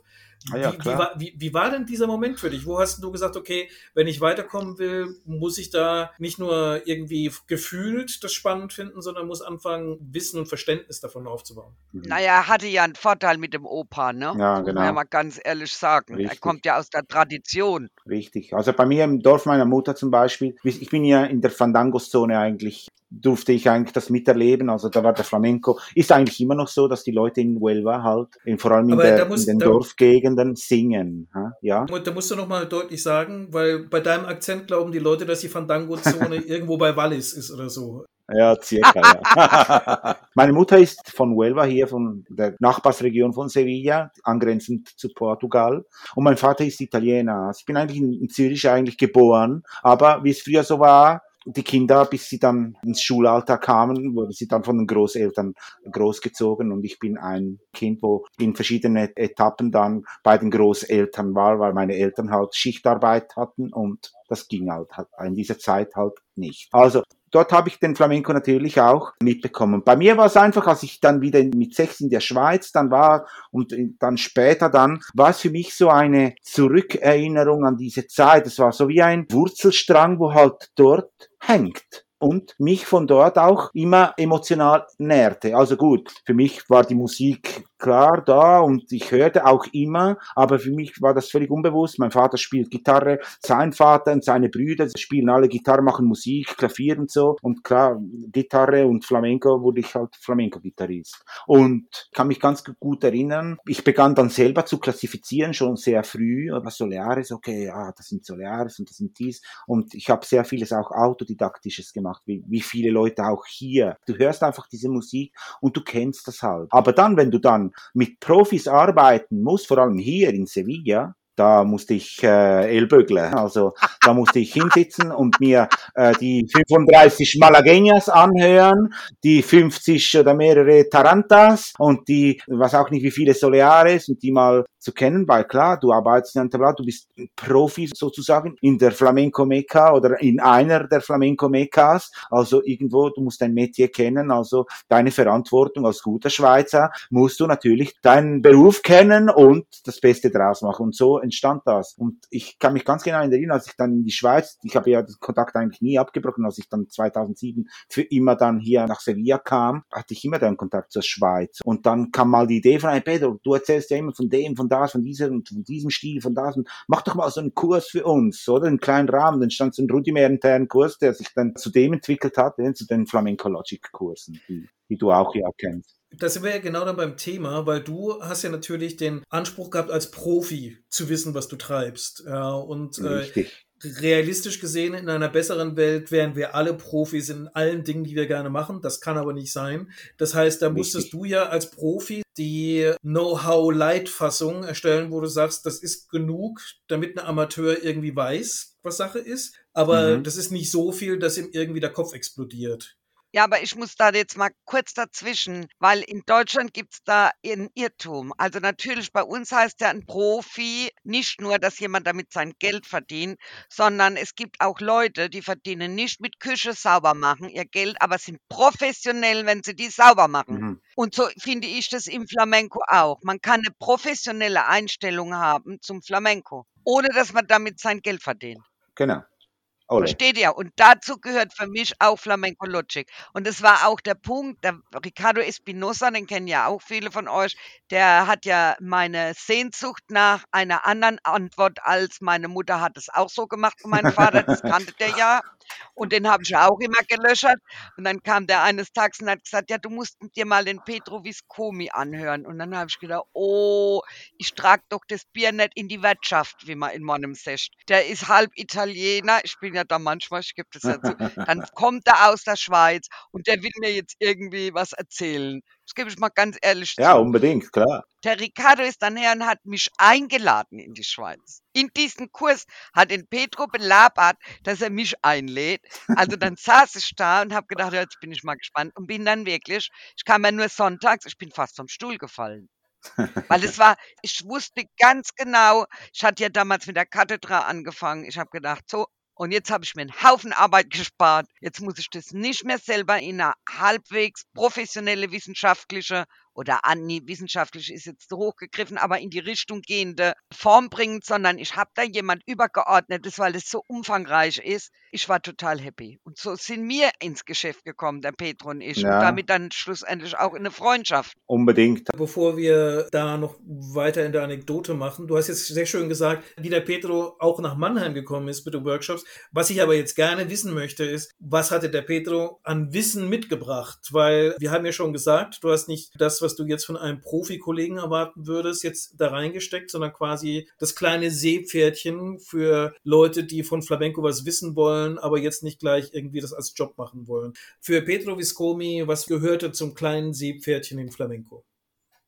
Ah ja, wie, wie, war, wie, wie war denn dieser Moment für dich? Wo hast du gesagt, okay, wenn ich weiterkommen will, muss ich da nicht nur irgendwie gefühlt das spannend finden, sondern muss anfangen, Wissen und Verständnis davon aufzubauen? Naja, er hatte ja einen Vorteil mit dem Opa, ne? Ja, Muss man ja genau. mal ganz ehrlich sagen. Er Richtig. kommt ja aus der Tradition. Richtig. Also bei mir im Dorf meiner Mutter zum Beispiel, ich bin ja in der Fandangos-Zone eigentlich, durfte ich eigentlich das miterleben. Also da war der Flamenco. Ist eigentlich immer noch so, dass die Leute in Huelva halt, in, vor allem in, der, muss- in den Dorfgegenden singen. Ja. Und da musst du nochmal deutlich sagen, weil bei deinem Akzent glauben die Leute, dass die Fandango-Zone irgendwo bei Wallis ist oder so. Ja, circa, ja. Meine Mutter ist von Huelva hier, von der Nachbarsregion von Sevilla, angrenzend zu Portugal. Und mein Vater ist Italiener. Also Ich bin eigentlich in, in Zürich eigentlich geboren. Aber wie es früher so war, die Kinder, bis sie dann ins Schulalter kamen, wurden sie dann von den Großeltern großgezogen und ich bin ein Kind, wo in verschiedenen Etappen dann bei den Großeltern war, weil meine Eltern halt Schichtarbeit hatten und das ging halt in dieser Zeit halt nicht. Also dort habe ich den Flamenco natürlich auch mitbekommen. Bei mir war es einfach, als ich dann wieder mit sechs in der Schweiz dann war und dann später dann, war es für mich so eine Zurückerinnerung an diese Zeit. Es war so wie ein Wurzelstrang, wo halt dort hängt und mich von dort auch immer emotional nährte. Also gut, für mich war die Musik klar da und ich hörte auch immer, aber für mich war das völlig unbewusst. Mein Vater spielt Gitarre, sein Vater und seine Brüder spielen alle Gitarre, machen Musik, Klavier und so. Und klar, Gitarre und Flamenco wurde ich halt Flamenco-Gitarrist. Und kann mich ganz gut erinnern, ich begann dann selber zu klassifizieren, schon sehr früh, was Soleares, okay, ja, das sind Soleares und das sind dies. Und ich habe sehr vieles auch autodidaktisches gemacht, wie, wie viele Leute auch hier. Du hörst einfach diese Musik und du kennst das halt. Aber dann, wenn du dann mit Profis arbeiten muss, vor allem hier in Sevilla, da musste ich äh, ellbögeln. Also da musste ich hinsitzen und mir äh, die 35 Malagueñas anhören, die 50 oder mehrere Tarantas und die, was auch nicht wie viele Soleares und die mal zu kennen, weil klar, du arbeitest in einem du bist Profi sozusagen in der Flamenco Mecca oder in einer der Flamenco Meccas, also irgendwo, du musst dein Metier kennen, also deine Verantwortung als guter Schweizer musst du natürlich deinen Beruf kennen und das Beste draus machen und so entstand das. Und ich kann mich ganz genau erinnern, als ich dann in die Schweiz, ich habe ja den Kontakt eigentlich nie abgebrochen, als ich dann 2007 für immer dann hier nach Sevilla kam, hatte ich immer den Kontakt zur Schweiz. Und dann kam mal die Idee von, hey Pedro, du erzählst ja immer von dem, von das, von diesem, von diesem Stil, von das, und mach doch mal so einen Kurs für uns, oder? Einen kleinen Rahmen. Dann stand so ein rudimentären Kurs, der sich dann zu dem entwickelt hat, zu den Flamenco Logic Kursen, die, die du auch ja kennst. Da sind wir ja genau dann beim Thema, weil du hast ja natürlich den Anspruch gehabt, als Profi zu wissen, was du treibst. Ja, und äh, realistisch gesehen, in einer besseren Welt wären wir alle Profis in allen Dingen, die wir gerne machen. Das kann aber nicht sein. Das heißt, da musstest Richtig. du ja als Profi die Know-how-Light-Fassung erstellen, wo du sagst, das ist genug, damit ein Amateur irgendwie weiß, was Sache ist. Aber mhm. das ist nicht so viel, dass ihm irgendwie der Kopf explodiert. Ja, aber ich muss da jetzt mal kurz dazwischen, weil in Deutschland gibt's da ein Irrtum. Also natürlich bei uns heißt ja ein Profi nicht nur, dass jemand damit sein Geld verdient, sondern es gibt auch Leute, die verdienen nicht mit Küche sauber machen ihr Geld, aber sind professionell, wenn sie die sauber machen. Mhm. Und so finde ich das im Flamenco auch. Man kann eine professionelle Einstellung haben zum Flamenco, ohne dass man damit sein Geld verdient. Genau. Ole. Versteht ihr? Und dazu gehört für mich auch Flamenco Logic. Und das war auch der Punkt, der Ricardo Espinosa, den kennen ja auch viele von euch, der hat ja meine Sehnsucht nach einer anderen Antwort als meine Mutter hat es auch so gemacht von meinem Vater, das kannte der ja. Und den habe ich auch immer gelöschert. Und dann kam der eines Tages und hat gesagt, ja, du musst dir mal den Petro Viscomi anhören. Und dann habe ich gedacht, oh, ich trage doch das Bier nicht in die Wirtschaft, wie man in meinem sagt. Der ist halb Italiener. Ich bin ja da manchmal, ich gebe das ja zu. Dann kommt er aus der Schweiz und der will mir jetzt irgendwie was erzählen. Das gebe ich mal ganz ehrlich Ja, zu. unbedingt, klar. Der Ricardo ist dann her und hat mich eingeladen in die Schweiz. In diesen Kurs hat den Petro belabert, dass er mich einlädt. Also dann saß ich da und habe gedacht, jetzt bin ich mal gespannt und bin dann wirklich, ich kam ja nur sonntags, ich bin fast vom Stuhl gefallen. Weil es war, ich wusste ganz genau, ich hatte ja damals mit der Kathedra angefangen. Ich habe gedacht, so, und jetzt habe ich mir einen Haufen Arbeit gespart. Jetzt muss ich das nicht mehr selber in eine halbwegs professionelle wissenschaftliche oder an, nee, wissenschaftlich ist jetzt so hochgegriffen, aber in die Richtung gehende Form bringen, sondern ich habe da jemand übergeordnetes, weil es so umfangreich ist. Ich war total happy. Und so sind wir ins Geschäft gekommen, der Petro und ich. Ja. Und damit dann schlussendlich auch in eine Freundschaft. Unbedingt. Bevor wir da noch weiter in der Anekdote machen, du hast jetzt sehr schön gesagt, wie der Petro auch nach Mannheim gekommen ist mit den Workshops. Was ich aber jetzt gerne wissen möchte, ist, was hatte der Petro an Wissen mitgebracht? Weil wir haben ja schon gesagt, du hast nicht das, was du jetzt von einem Profikollegen erwarten würdest, jetzt da reingesteckt, sondern quasi das kleine Seepferdchen für Leute, die von Flamenco was wissen wollen, aber jetzt nicht gleich irgendwie das als Job machen wollen. Für Petro Viscomi, was gehörte zum kleinen Seepferdchen in Flamenco?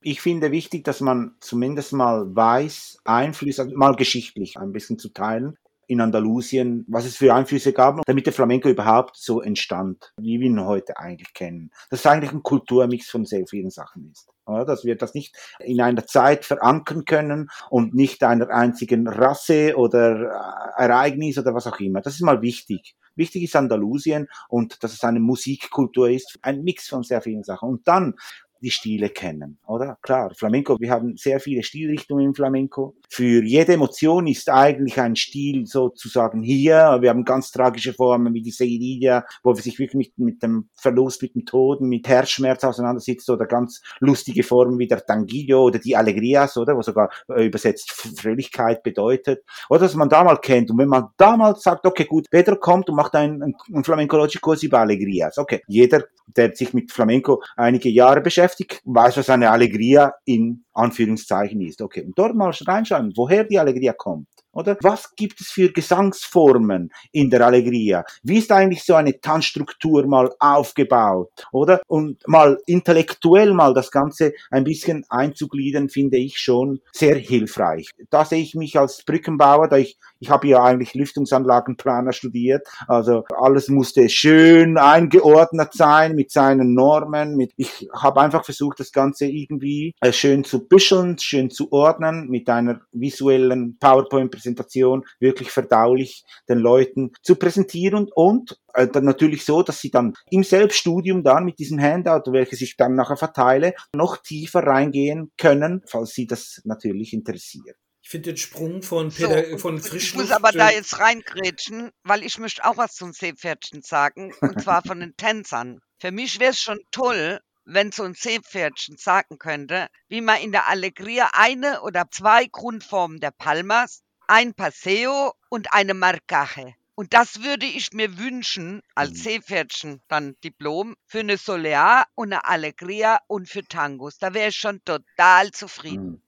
Ich finde wichtig, dass man zumindest mal weiß, Einflüsse, mal geschichtlich ein bisschen zu teilen, in Andalusien, was es für Einflüsse gab, damit der Flamenco überhaupt so entstand, wie wir ihn heute eigentlich kennen. Das ist eigentlich ein Kulturmix von sehr vielen Sachen ist. Dass wir das nicht in einer Zeit verankern können und nicht einer einzigen Rasse oder äh, Ereignis oder was auch immer. Das ist mal wichtig. Wichtig ist Andalusien und dass es eine Musikkultur ist, ein Mix von sehr vielen Sachen. Und dann die Stile kennen, oder? Klar, Flamenco, wir haben sehr viele Stilrichtungen im Flamenco. Für jede Emotion ist eigentlich ein Stil sozusagen hier. Wir haben ganz tragische Formen wie die Seirilla, wo wir sich wirklich mit, mit dem Verlust, mit dem Tod, mit Herzschmerz auseinandersetzt oder ganz lustige Formen wie der Tanguillo oder die Alegrias, oder? Wo sogar äh, übersetzt Fröhlichkeit bedeutet. Oder dass man da mal kennt. Und wenn man damals sagt, okay, gut, Pedro kommt und macht einen, einen Flamenco-Kurs über Alegrias. Okay, jeder, der sich mit Flamenco einige Jahre beschäftigt, beschäftigt, weiß, was eine Allegria in Anführungszeichen ist. Okay, und dort mal reinschauen, woher die Allegria kommt. Oder was gibt es für Gesangsformen in der Allegria? Wie ist eigentlich so eine Tanzstruktur mal aufgebaut? Oder? Und mal intellektuell mal das Ganze ein bisschen einzugliedern, finde ich schon sehr hilfreich. Da sehe ich mich als Brückenbauer, da ich, ich habe ja eigentlich Lüftungsanlagenplaner studiert, also alles musste schön eingeordnet sein mit seinen Normen. Mit, ich habe einfach versucht, das Ganze irgendwie äh, schön zu büscheln, schön zu ordnen mit einer visuellen PowerPoint-Präsentation Präsentation wirklich verdaulich den Leuten zu präsentieren und äh, dann natürlich so, dass sie dann im Selbststudium dann mit diesem Handout, welches ich dann nachher verteile, noch tiefer reingehen können, falls sie das natürlich interessiert. Ich finde den Sprung von, Peter, so, von Frischluft... Ich muss aber da jetzt reingrätschen, weil ich möchte auch was zum Seepferdchen sagen, und zwar von den Tänzern. Für mich wäre es schon toll, wenn so ein Seepferdchen sagen könnte, wie man in der Allegria eine oder zwei Grundformen der Palmas ein Paseo und eine Marcaje. Und das würde ich mir wünschen, als mhm. Seepferdchen dann Diplom, für eine Solear und eine Allegria und für Tangos. Da wäre ich schon total zufrieden. Mhm.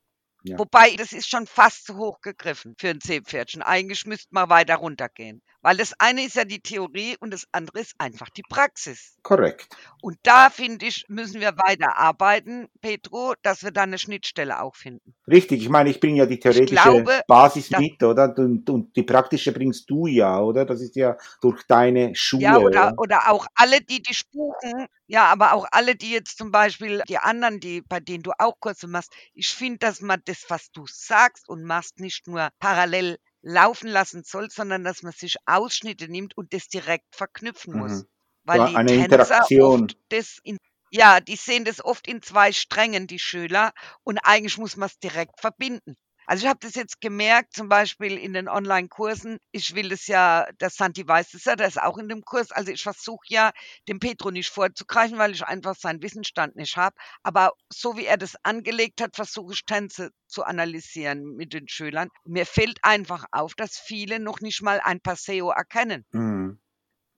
Ja. Wobei, das ist schon fast zu hoch gegriffen für ein Seepferdchen. Eigentlich müsste man weiter runtergehen. Weil das eine ist ja die Theorie und das andere ist einfach die Praxis. Korrekt. Und da, finde ich, müssen wir weiter arbeiten, Petro, dass wir da eine Schnittstelle auch finden. Richtig, ich meine, ich bringe ja die theoretische glaube, Basis mit, oder? Und, und, die praktische bringst du ja, oder? Das ist ja durch deine Schule. Ja, oder, oder auch alle, die dich buchen, ja, aber auch alle, die jetzt zum Beispiel, die anderen, die, bei denen du auch Kurse machst, ich finde, dass man das, was du sagst und machst, nicht nur parallel laufen lassen soll, sondern dass man sich Ausschnitte nimmt und das direkt verknüpfen muss. Mhm. Weil die eine Tänzer Interaktion. Oft das in, ja, die sehen das oft in zwei Strängen, die Schüler, und eigentlich muss man es direkt verbinden. Also ich habe das jetzt gemerkt, zum Beispiel in den Online-Kursen. Ich will das ja, der Santi weiß das ja, der ist auch in dem Kurs. Also ich versuche ja, dem Petro nicht vorzugreifen, weil ich einfach seinen Wissensstand nicht habe. Aber so wie er das angelegt hat, versuche ich Tänze zu analysieren mit den Schülern. Mir fällt einfach auf, dass viele noch nicht mal ein Paseo erkennen. Mhm.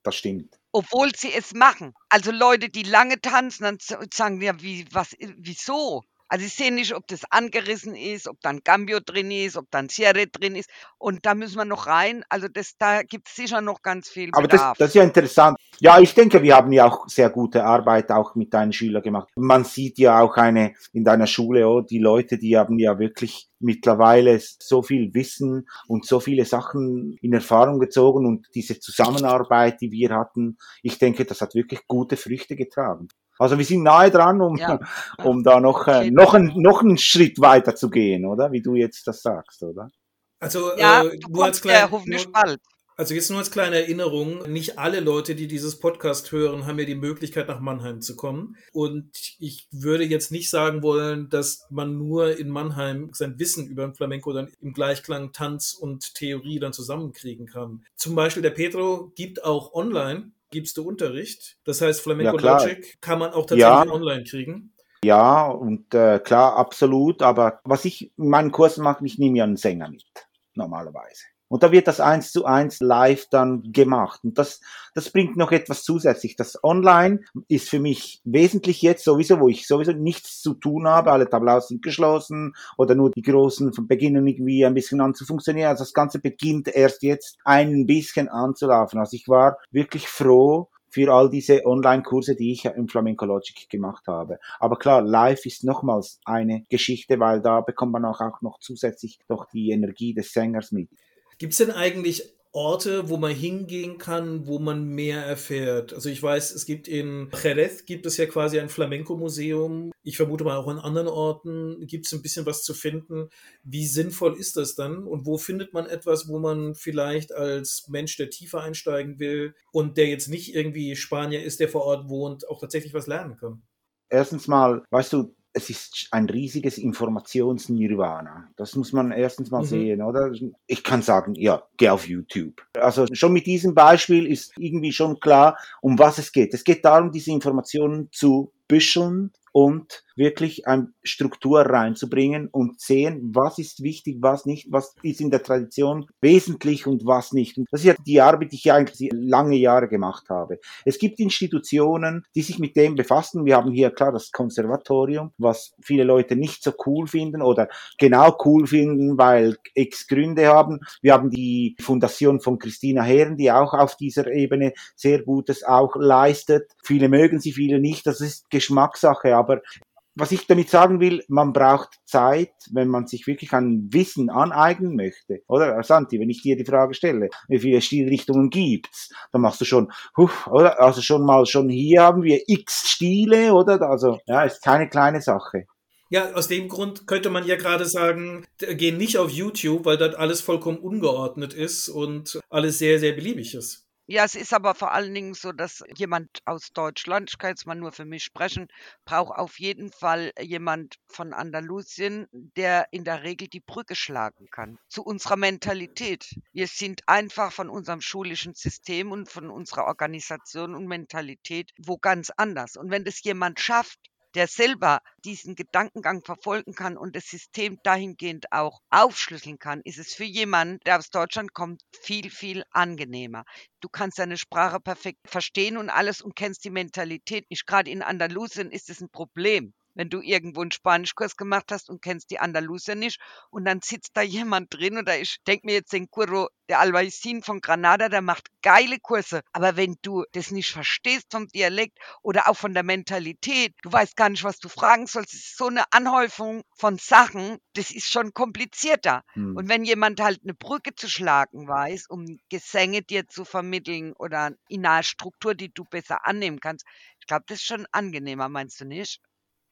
Das stimmt. Obwohl sie es machen. Also Leute, die lange tanzen, dann sagen ja, wie, was, wieso? Also ich sehe nicht, ob das angerissen ist, ob dann Gambio drin ist, ob dann Sierra drin ist. Und da müssen wir noch rein. Also das, da gibt es sicher noch ganz viel Aber das, das, ist ja interessant. Ja, ich denke, wir haben ja auch sehr gute Arbeit auch mit deinen Schülern gemacht. Man sieht ja auch eine in deiner Schule, oh, die Leute, die haben ja wirklich mittlerweile so viel Wissen und so viele Sachen in Erfahrung gezogen und diese Zusammenarbeit, die wir hatten, ich denke, das hat wirklich gute Früchte getragen. Also wir sind nahe dran, um, ja. um da noch, äh, noch, ein, noch einen Schritt weiter zu gehen, oder? Wie du jetzt das sagst, oder? Also ja, äh, nur als kleine, nur, also jetzt nur als kleine Erinnerung, nicht alle Leute, die dieses Podcast hören, haben ja die Möglichkeit, nach Mannheim zu kommen. Und ich würde jetzt nicht sagen wollen, dass man nur in Mannheim sein Wissen über den Flamenco dann im Gleichklang Tanz und Theorie dann zusammenkriegen kann. Zum Beispiel der Pedro gibt auch online gibst du Unterricht. Das heißt, Flamenco ja, Logic kann man auch tatsächlich ja. online kriegen. Ja, und äh, klar, absolut. Aber was ich in meinen Kursen mache, ich nehme ja einen Sänger mit, normalerweise. Und da wird das eins zu eins live dann gemacht. Und das, das bringt noch etwas zusätzlich. Das Online ist für mich wesentlich jetzt sowieso, wo ich sowieso nichts zu tun habe. Alle Tablaus sind geschlossen oder nur die großen beginnen irgendwie ein bisschen an zu funktionieren. Also das Ganze beginnt erst jetzt ein bisschen anzulaufen. Also ich war wirklich froh, für all diese Online-Kurse, die ich im Flamenco Logic gemacht habe. Aber klar, live ist nochmals eine Geschichte, weil da bekommt man auch, noch zusätzlich doch die Energie des Sängers mit. Gibt es denn eigentlich Orte, wo man hingehen kann, wo man mehr erfährt. Also ich weiß, es gibt in Jerez gibt es ja quasi ein Flamenco-Museum. Ich vermute mal auch an anderen Orten gibt es ein bisschen was zu finden. Wie sinnvoll ist das dann? Und wo findet man etwas, wo man vielleicht als Mensch, der tiefer einsteigen will und der jetzt nicht irgendwie Spanier ist, der vor Ort wohnt, auch tatsächlich was lernen kann? Erstens mal, weißt du, es ist ein riesiges Informationsnirvana. Das muss man erstens mal mhm. sehen, oder? Ich kann sagen, ja, geh auf YouTube. Also schon mit diesem Beispiel ist irgendwie schon klar, um was es geht. Es geht darum, diese Informationen zu büscheln und wirklich eine Struktur reinzubringen und sehen, was ist wichtig, was nicht, was ist in der Tradition wesentlich und was nicht. Und das ist ja die Arbeit, die ich eigentlich lange Jahre gemacht habe. Es gibt Institutionen, die sich mit dem befassen. Wir haben hier klar das Konservatorium, was viele Leute nicht so cool finden oder genau cool finden, weil X Gründe haben. Wir haben die Fundation von Christina Herren, die auch auf dieser Ebene sehr Gutes auch leistet. Viele mögen sie, viele nicht. Das ist Geschmackssache, aber was ich damit sagen will, man braucht Zeit, wenn man sich wirklich ein Wissen aneignen möchte. Oder, Santi, wenn ich dir die Frage stelle, wie viele Stilrichtungen gibt's, dann machst du schon, huf, oder? Also schon mal, schon hier haben wir x Stile, oder? Also, ja, ist keine kleine Sache. Ja, aus dem Grund könnte man ja gerade sagen, geh nicht auf YouTube, weil dort alles vollkommen ungeordnet ist und alles sehr, sehr beliebig ist. Ja, es ist aber vor allen Dingen so, dass jemand aus Deutschland, ich kann jetzt mal nur für mich sprechen, braucht auf jeden Fall jemand von Andalusien, der in der Regel die Brücke schlagen kann zu unserer Mentalität. Wir sind einfach von unserem schulischen System und von unserer Organisation und Mentalität wo ganz anders. Und wenn das jemand schafft, der selber diesen Gedankengang verfolgen kann und das System dahingehend auch aufschlüsseln kann, ist es für jemanden, der aus Deutschland kommt, viel, viel angenehmer. Du kannst deine Sprache perfekt verstehen und alles und kennst die Mentalität nicht. Gerade in Andalusien ist es ein Problem wenn du irgendwo einen Spanischkurs gemacht hast und kennst die Andalusier nicht und dann sitzt da jemand drin oder ich denke mir jetzt den Curro, der Albaicin von Granada, der macht geile Kurse, aber wenn du das nicht verstehst vom Dialekt oder auch von der Mentalität, du weißt gar nicht, was du fragen sollst, es ist so eine Anhäufung von Sachen, das ist schon komplizierter. Hm. Und wenn jemand halt eine Brücke zu schlagen weiß, um Gesänge dir zu vermitteln oder in einer Struktur, die du besser annehmen kannst, ich glaube, das ist schon angenehmer, meinst du nicht?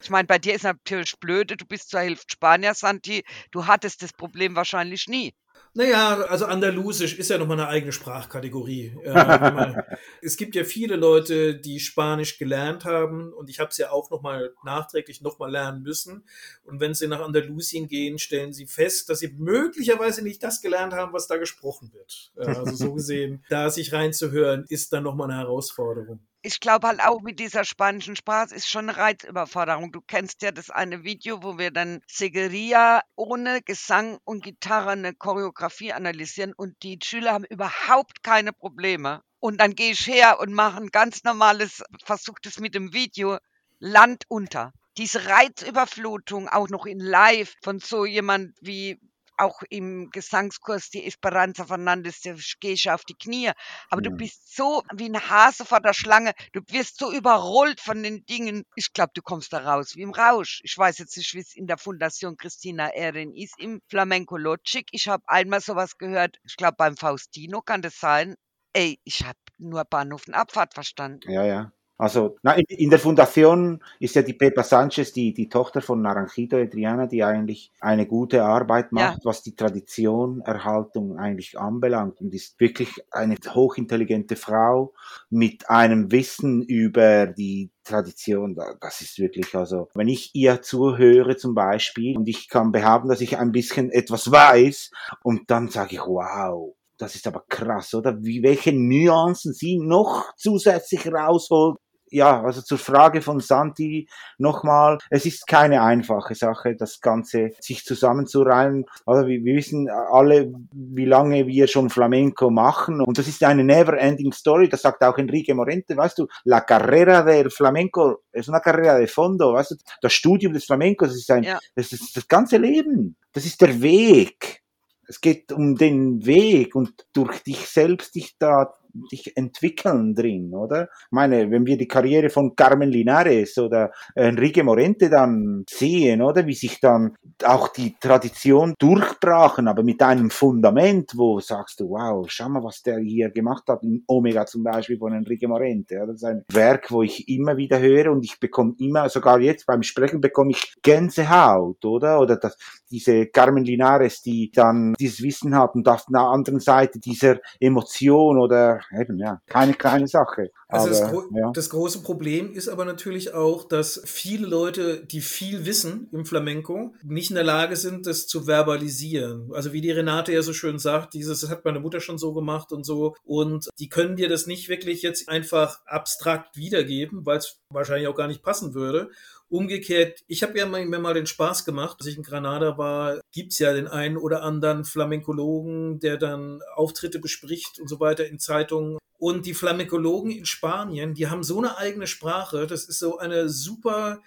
Ich meine, bei dir ist natürlich blöde, du bist zur Hälfte Spanier, Santi. Du hattest das Problem wahrscheinlich nie. Naja, also Andalusisch ist ja nochmal eine eigene Sprachkategorie. Äh, es gibt ja viele Leute, die Spanisch gelernt haben und ich habe es ja auch nochmal nachträglich nochmal lernen müssen. Und wenn sie nach Andalusien gehen, stellen sie fest, dass sie möglicherweise nicht das gelernt haben, was da gesprochen wird. Äh, also so gesehen, da sich reinzuhören, ist dann nochmal eine Herausforderung ich glaube halt auch mit dieser spanischen Sprache ist schon eine Reizüberforderung. Du kennst ja das eine Video, wo wir dann Segueria ohne Gesang und Gitarre eine Choreografie analysieren und die Schüler haben überhaupt keine Probleme. Und dann gehe ich her und mache ein ganz normales, versuche das mit dem Video, Land unter diese Reizüberflutung auch noch in Live von so jemand wie auch im Gesangskurs die Esperanza Fernandes, da gehe ich auf die Knie. Aber ja. du bist so wie ein Hase vor der Schlange. Du wirst so überrollt von den Dingen. Ich glaube, du kommst da raus wie im Rausch. Ich weiß jetzt nicht, wie es in der Fundation Christina Erin ist, im Flamenco Logic. Ich habe einmal sowas gehört. Ich glaube, beim Faustino kann das sein. Ey, ich habe nur Bahnhof und Abfahrt verstanden. Ja, ja. Also na, in der Fundation ist ja die Pepa Sanchez, die, die Tochter von Naranjito Adriana, die eigentlich eine gute Arbeit macht, ja. was die Tradition, Erhaltung eigentlich anbelangt und ist wirklich eine hochintelligente Frau mit einem Wissen über die Tradition, das ist wirklich, also, wenn ich ihr zuhöre zum Beispiel und ich kann behaupten, dass ich ein bisschen etwas weiß und dann sage ich, wow, das ist aber krass, oder? Wie, welche Nuancen sie noch zusätzlich rausholt ja, also zur Frage von Santi nochmal, es ist keine einfache Sache, das Ganze sich zusammenzureihen. Also wir, wir wissen alle, wie lange wir schon Flamenco machen und das ist eine never-ending Story, das sagt auch Enrique Morente, weißt du, la carrera del Flamenco es una carrera de fondo, weißt du, das Studium des Flamencos, ist ein, ja. das ist das ganze Leben, das ist der Weg. Es geht um den Weg und durch dich selbst dich da dich entwickeln drin, oder? Ich meine, wenn wir die Karriere von Carmen Linares oder Enrique Morente dann sehen, oder? Wie sich dann auch die Tradition durchbrachen, aber mit einem Fundament, wo sagst du, wow, schau mal, was der hier gemacht hat, in Omega zum Beispiel von Enrique Morente. Ja? Das ist ein Werk, wo ich immer wieder höre und ich bekomme immer, sogar jetzt beim Sprechen bekomme ich Gänsehaut, oder? Oder das, diese Carmen Linares, die dann dieses Wissen hat und auf der anderen Seite dieser Emotion oder eben, ja, keine kleine Sache. Also aber, das, gro ja. das, große Problem ist aber natürlich auch, dass viele Leute, die viel wissen im Flamenco, nicht in der Lage sind, das zu verbalisieren. Also wie die Renate ja so schön sagt, dieses das hat meine Mutter schon so gemacht und so. Und die können dir das nicht wirklich jetzt einfach abstrakt wiedergeben, weil es wahrscheinlich auch gar nicht passen würde. Umgekehrt, ich habe ja mir mal den Spaß gemacht, als ich in Granada war, gibt's ja den einen oder anderen Flamenkologen, der dann Auftritte bespricht und so weiter in Zeitungen. Und die Flamenkologen in Spanien, die haben so eine eigene Sprache, das ist so eine super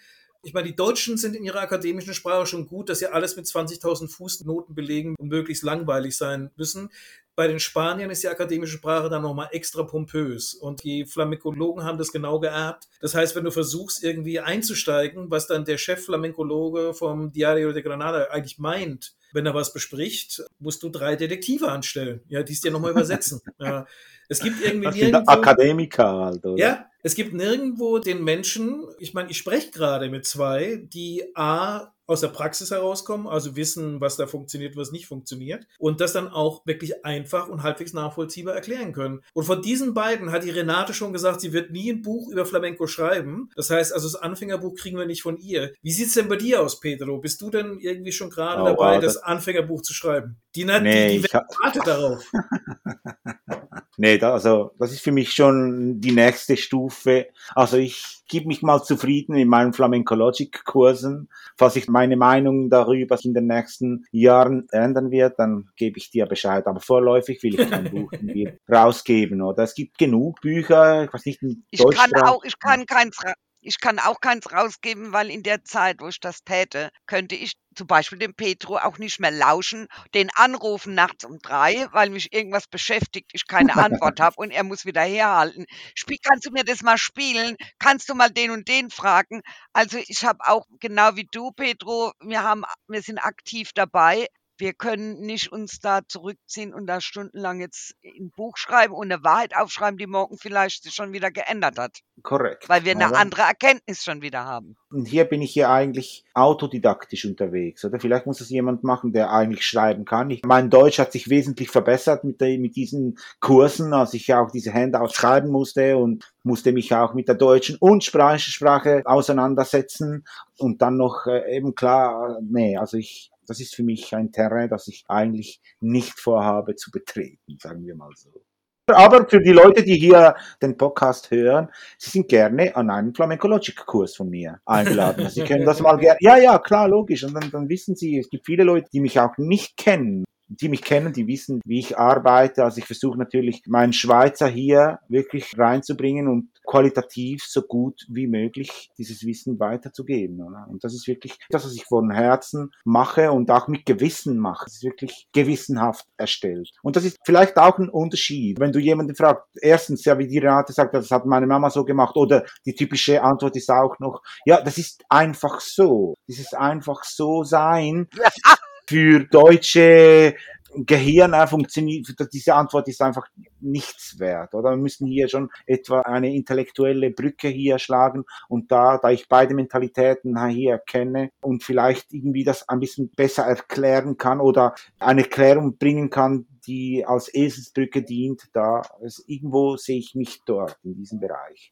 ich meine, die Deutschen sind in ihrer akademischen Sprache schon gut, dass sie alles mit 20.000 Fußnoten belegen und möglichst langweilig sein müssen. Bei den Spaniern ist die akademische Sprache dann nochmal extra pompös und die Flamenkologen haben das genau geerbt. Das heißt, wenn du versuchst irgendwie einzusteigen, was dann der Chef-Flamenkologe vom Diario de Granada eigentlich meint, wenn er was bespricht, musst du drei Detektive anstellen, ja, die es dir nochmal übersetzen. ja. Es gibt irgendwie nirgendwo, Akademiker halt, oder? Ja, es gibt nirgendwo den Menschen, ich meine, ich spreche gerade mit zwei, die A aus der Praxis herauskommen, also wissen, was da funktioniert, was nicht funktioniert und das dann auch wirklich einfach und halbwegs nachvollziehbar erklären können. Und von diesen beiden hat die Renate schon gesagt, sie wird nie ein Buch über Flamenco schreiben. Das heißt, also das Anfängerbuch kriegen wir nicht von ihr. Wie sieht's denn bei dir aus, Pedro? Bist du denn irgendwie schon gerade oh, dabei, wow, das, das Anfängerbuch zu schreiben? Die, nee, die, die wartet darauf. nee, da, also das ist für mich schon die nächste Stufe. Also ich gebe mich mal zufrieden in meinen Flamencologic-Kursen. Falls sich meine Meinung darüber in den nächsten Jahren ändern wird, dann gebe ich dir Bescheid. Aber vorläufig will ich kein Buch rausgeben. Oder es gibt genug Bücher, ich weiß nicht, in ich kann auch, ich kann keins ich kann auch keins rausgeben, weil in der Zeit, wo ich das täte, könnte ich zum Beispiel dem Petro auch nicht mehr lauschen, den anrufen nachts um drei, weil mich irgendwas beschäftigt, ich keine Antwort habe und er muss wieder herhalten. Spiel, kannst du mir das mal spielen? Kannst du mal den und den fragen? Also ich habe auch genau wie du, Petro, wir haben, wir sind aktiv dabei, wir können nicht uns da zurückziehen und da stundenlang jetzt ein Buch schreiben und eine Wahrheit aufschreiben, die morgen vielleicht sich schon wieder geändert hat. Korrekt. Weil wir eine Aber andere Erkenntnis schon wieder haben. Und hier bin ich ja eigentlich autodidaktisch unterwegs, oder? Vielleicht muss es jemand machen, der eigentlich schreiben kann. Ich, mein Deutsch hat sich wesentlich verbessert mit, der, mit diesen Kursen, als ich auch diese Handouts schreiben musste und musste mich auch mit der deutschen und spanischen Sprache auseinandersetzen und dann noch äh, eben klar, nee, also ich das ist für mich ein Terrain, das ich eigentlich nicht vorhabe zu betreten, sagen wir mal so. Aber für die Leute, die hier den Podcast hören, sie sind gerne an einen Flamenco-Logic-Kurs von mir eingeladen. Sie können das mal gerne. Ja, ja, klar, logisch. Und dann, dann wissen Sie, es gibt viele Leute, die mich auch nicht kennen die mich kennen, die wissen, wie ich arbeite. Also ich versuche natürlich, meinen Schweizer hier wirklich reinzubringen und qualitativ so gut wie möglich dieses Wissen weiterzugeben. Oder? Und das ist wirklich das, was ich von Herzen mache und auch mit Gewissen mache. Es ist wirklich gewissenhaft erstellt. Und das ist vielleicht auch ein Unterschied. Wenn du jemanden fragst, erstens, ja, wie die Renate sagt, das hat meine Mama so gemacht, oder die typische Antwort ist auch noch, ja, das ist einfach so. Dieses einfach so sein für deutsche Gehirn funktioniert, diese Antwort ist einfach nichts wert, oder? Wir müssen hier schon etwa eine intellektuelle Brücke hier schlagen und da, da ich beide Mentalitäten hier kenne und vielleicht irgendwie das ein bisschen besser erklären kann oder eine Erklärung bringen kann, die als Eselsbrücke dient, da ist, irgendwo sehe ich mich dort in diesem Bereich.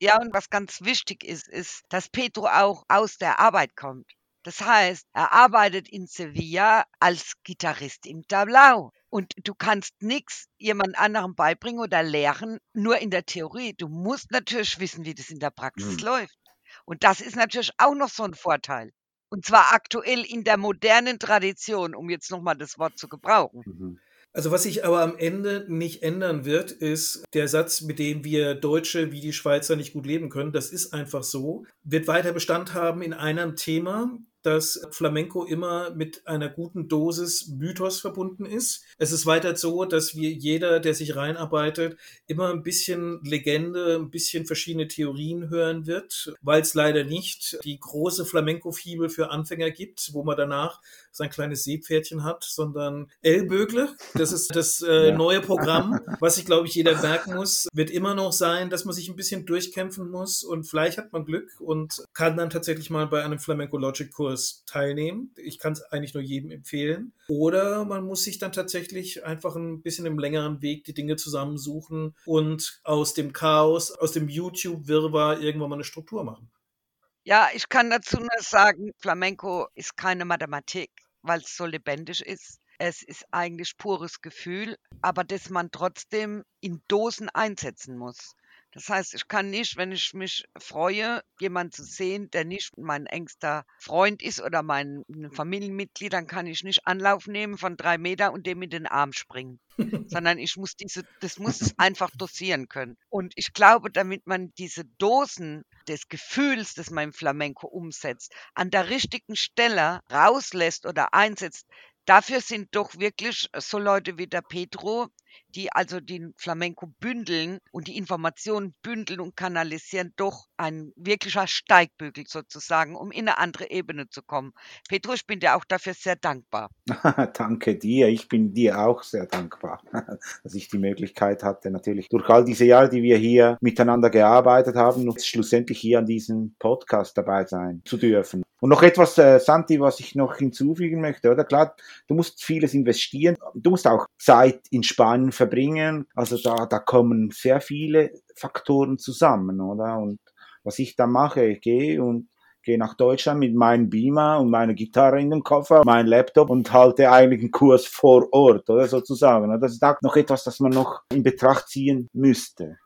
Ja, und was ganz wichtig ist, ist, dass Petro auch aus der Arbeit kommt. Das heißt, er arbeitet in Sevilla als Gitarrist im Tablao. Und du kannst nichts jemand anderem beibringen oder lehren, nur in der Theorie. Du musst natürlich wissen, wie das in der Praxis mhm. läuft. Und das ist natürlich auch noch so ein Vorteil. Und zwar aktuell in der modernen Tradition, um jetzt nochmal das Wort zu gebrauchen. Mhm. Also was sich aber am Ende nicht ändern wird, ist der Satz, mit dem wir Deutsche wie die Schweizer nicht gut leben können. Das ist einfach so, wird weiter Bestand haben in einem Thema, dass Flamenco immer mit einer guten Dosis Mythos verbunden ist. Es ist weiter so, dass wir jeder, der sich reinarbeitet, immer ein bisschen Legende, ein bisschen verschiedene Theorien hören wird, weil es leider nicht die große Flamenco-Fibel für Anfänger gibt, wo man danach sein kleines Seepferdchen hat, sondern Ellbögle. Das ist das äh, ja. neue Programm, was sich, glaube ich, jeder merken muss. Wird immer noch sein, dass man sich ein bisschen durchkämpfen muss und vielleicht hat man Glück und kann dann tatsächlich mal bei einem Flamenco Logic Kurs teilnehmen. Ich kann es eigentlich nur jedem empfehlen. Oder man muss sich dann tatsächlich einfach ein bisschen im längeren Weg die Dinge zusammensuchen und aus dem Chaos, aus dem YouTube-Wirrwarr irgendwann mal eine Struktur machen. Ja, ich kann dazu nur sagen, Flamenco ist keine Mathematik weil es so lebendig ist. Es ist eigentlich pures Gefühl, aber das man trotzdem in Dosen einsetzen muss. Das heißt, ich kann nicht, wenn ich mich freue, jemanden zu sehen, der nicht mein engster Freund ist oder mein Familienmitglied, dann kann ich nicht Anlauf nehmen von drei Meter und dem in den Arm springen. Sondern ich muss diese, das muss einfach dosieren können. Und ich glaube, damit man diese Dosen des Gefühls, das man im Flamenco umsetzt, an der richtigen Stelle rauslässt oder einsetzt, dafür sind doch wirklich so Leute wie der Pedro, die also den Flamenco bündeln und die Informationen bündeln und kanalisieren, doch ein wirklicher Steigbügel sozusagen, um in eine andere Ebene zu kommen. Petro, ich bin dir auch dafür sehr dankbar. Danke dir, ich bin dir auch sehr dankbar, dass ich die Möglichkeit hatte, natürlich durch all diese Jahre, die wir hier miteinander gearbeitet haben, schlussendlich hier an diesem Podcast dabei sein zu dürfen. Und noch etwas, äh, Santi, was ich noch hinzufügen möchte, oder? Klar, du musst vieles investieren. Du musst auch Zeit in Spanien verbringen. Also da, da kommen sehr viele Faktoren zusammen, oder? Und was ich da mache, ich gehe und gehe nach Deutschland mit meinem Beamer und meiner Gitarre in dem Koffer, mein Laptop und halte eigentlich einen Kurs vor Ort, oder sozusagen. Das ist auch noch etwas, das man noch in Betracht ziehen müsste.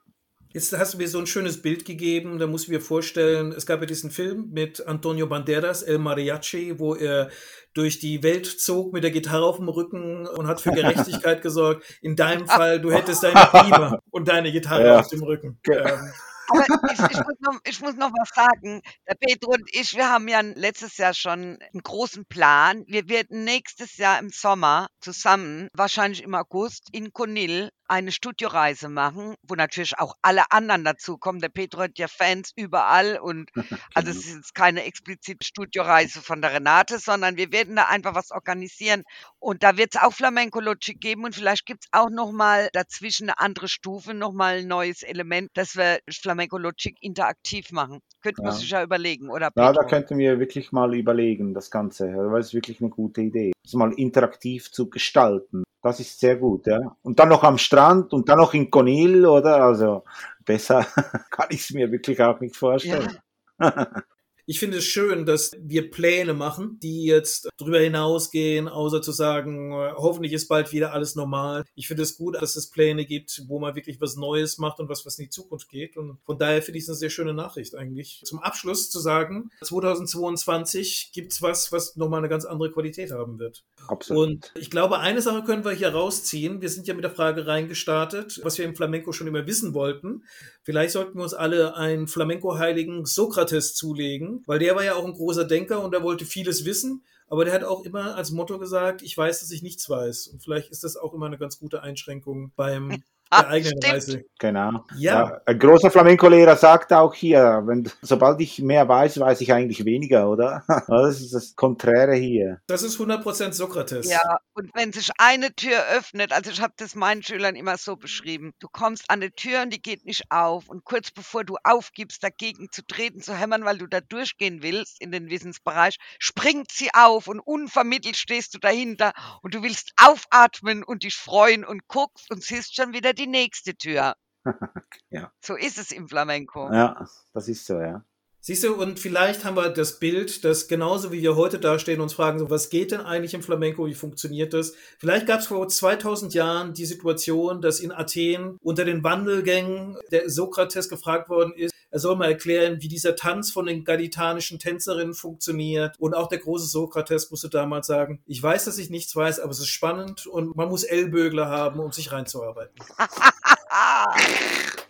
Jetzt hast du mir so ein schönes Bild gegeben, da muss ich mir vorstellen, es gab ja diesen Film mit Antonio Banderas, El Mariachi, wo er durch die Welt zog mit der Gitarre auf dem Rücken und hat für Gerechtigkeit gesorgt. In deinem Fall, du hättest deine Beamer und deine Gitarre ja. auf dem Rücken. Ähm, aber ich, ich, muss noch, ich muss noch was sagen. Der Pedro und ich, wir haben ja letztes Jahr schon einen großen Plan. Wir werden nächstes Jahr im Sommer zusammen, wahrscheinlich im August, in Conil eine Studioreise machen, wo natürlich auch alle anderen dazukommen. Der Pedro hat ja Fans überall und also es ist jetzt keine explizite Studioreise von der Renate, sondern wir werden da einfach was organisieren und da wird es auch Flamenco Logic geben und vielleicht gibt es auch nochmal dazwischen eine andere Stufe, nochmal ein neues Element, dass wir Flamenco Logic interaktiv machen. Könnte ja. man sich ja überlegen, oder? Pedro? Ja, da könnten wir wirklich mal überlegen, das Ganze, weil es wirklich eine gute Idee. Das mal interaktiv zu gestalten. Das ist sehr gut, ja. Und dann noch am Strand und dann noch in Conil, oder? Also besser kann ich es mir wirklich auch nicht vorstellen. Ja. Ich finde es schön, dass wir Pläne machen, die jetzt darüber hinausgehen, außer zu sagen, hoffentlich ist bald wieder alles normal. Ich finde es gut, dass es Pläne gibt, wo man wirklich was Neues macht und was, was in die Zukunft geht. Und von daher finde ich es eine sehr schöne Nachricht eigentlich. Zum Abschluss zu sagen, 2022 gibt es was, was nochmal eine ganz andere Qualität haben wird. Absolut. Und ich glaube, eine Sache können wir hier rausziehen. Wir sind ja mit der Frage reingestartet, was wir im Flamenco schon immer wissen wollten. Vielleicht sollten wir uns alle einen Flamenco-Heiligen Sokrates zulegen, weil der war ja auch ein großer Denker und er wollte vieles wissen, aber der hat auch immer als Motto gesagt, ich weiß, dass ich nichts weiß. Und vielleicht ist das auch immer eine ganz gute Einschränkung beim der eigenen Stimmt. Reise. Genau. Ja. ja ein großer Flamenco-Lehrer sagt auch hier, wenn, sobald ich mehr weiß, weiß ich eigentlich weniger, oder? Das ist das Konträre hier. Das ist 100% Sokrates. Ja, und wenn sich eine Tür öffnet, also ich habe das meinen Schülern immer so beschrieben, du kommst an eine Tür und die geht nicht auf und kurz bevor du aufgibst, dagegen zu treten, zu hämmern, weil du da durchgehen willst in den Wissensbereich, springt sie auf und unvermittelt stehst du dahinter und du willst aufatmen und dich freuen und guckst und siehst schon wieder die die nächste Tür. ja. So ist es im Flamenco. Ja, das ist so, ja. Siehst du, und vielleicht haben wir das Bild, dass genauso wie wir heute dastehen und uns fragen, so, was geht denn eigentlich im Flamenco, wie funktioniert das? Vielleicht gab es vor 2000 Jahren die Situation, dass in Athen unter den Wandelgängen der Sokrates gefragt worden ist, er soll mal erklären, wie dieser Tanz von den gaditanischen Tänzerinnen funktioniert. Und auch der große Sokrates musste damals sagen, ich weiß, dass ich nichts weiß, aber es ist spannend und man muss Ellbögler haben, um sich reinzuarbeiten.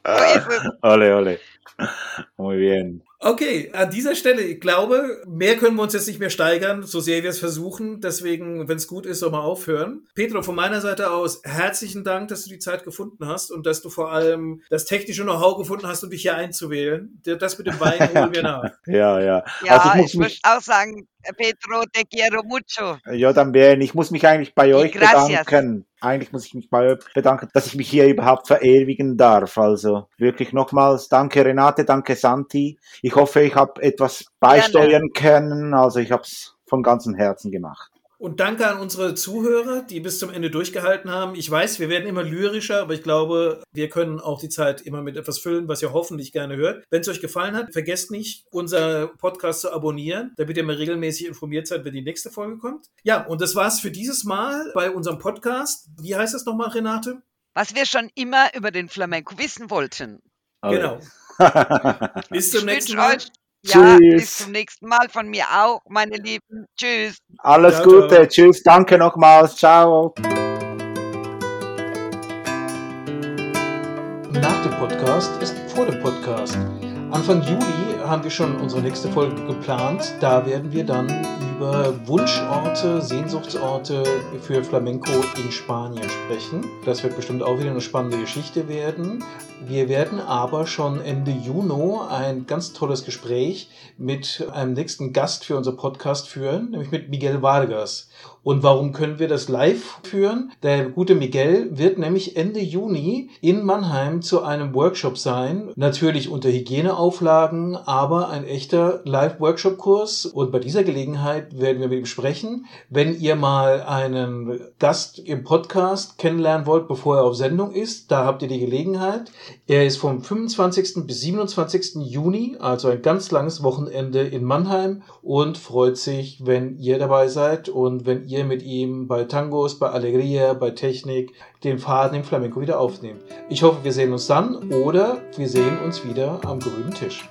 ole, ole. Muy bien. Okay, an dieser Stelle, ich glaube, mehr können wir uns jetzt nicht mehr steigern, so sehr wir es versuchen. Deswegen, wenn es gut ist, soll mal aufhören. Pedro, von meiner Seite aus, herzlichen Dank, dass du die Zeit gefunden hast und dass du vor allem das technische Know-how gefunden hast, um dich hier einzuwählen. Das mit dem Wein holen wir nach. ja, ja. Ja, also ich, ich möchte auch sagen, Pedro, te quiero mucho. Ja, dann bien. Ich muss mich eigentlich bei euch bedanken. Eigentlich muss ich mich bei euch bedanken, dass ich mich hier überhaupt verewigen darf. Also wirklich nochmals danke Renate, danke Santi. Ich hoffe, ich habe etwas beisteuern können. Also ich habe es von ganzem Herzen gemacht. Und danke an unsere Zuhörer, die bis zum Ende durchgehalten haben. Ich weiß, wir werden immer lyrischer, aber ich glaube, wir können auch die Zeit immer mit etwas füllen, was ihr hoffentlich gerne hört. Wenn es euch gefallen hat, vergesst nicht, unser Podcast zu abonnieren, damit ihr mal regelmäßig informiert seid, wenn die nächste Folge kommt. Ja, und das war's für dieses Mal bei unserem Podcast. Wie heißt das nochmal, Renate? Was wir schon immer über den Flamenco wissen wollten. Genau. bis zum nächsten Mal. Euch ja, Tschüss. bis zum nächsten Mal von mir auch, meine Lieben. Tschüss. Alles ciao, Gute. Ciao. Tschüss. Danke nochmals. Ciao. Nach dem Podcast ist vor dem Podcast. Anfang Juli haben wir schon unsere nächste Folge geplant. Da werden wir dann über Wunschorte, Sehnsuchtsorte für Flamenco in Spanien sprechen. Das wird bestimmt auch wieder eine spannende Geschichte werden. Wir werden aber schon Ende Juni ein ganz tolles Gespräch mit einem nächsten Gast für unser Podcast führen, nämlich mit Miguel Vargas. Und warum können wir das live führen? Der gute Miguel wird nämlich Ende Juni in Mannheim zu einem Workshop sein. Natürlich unter Hygieneauflagen, aber ein echter Live-Workshop-Kurs. Und bei dieser Gelegenheit werden wir mit ihm sprechen. Wenn ihr mal einen Gast im Podcast kennenlernen wollt, bevor er auf Sendung ist, da habt ihr die Gelegenheit. Er ist vom 25. bis 27. Juni, also ein ganz langes Wochenende in Mannheim und freut sich, wenn ihr dabei seid und wenn ihr mit ihm bei Tangos, bei Alegria, bei Technik den Faden im Flamenco wieder aufnehmt. Ich hoffe, wir sehen uns dann oder wir sehen uns wieder am grünen Tisch.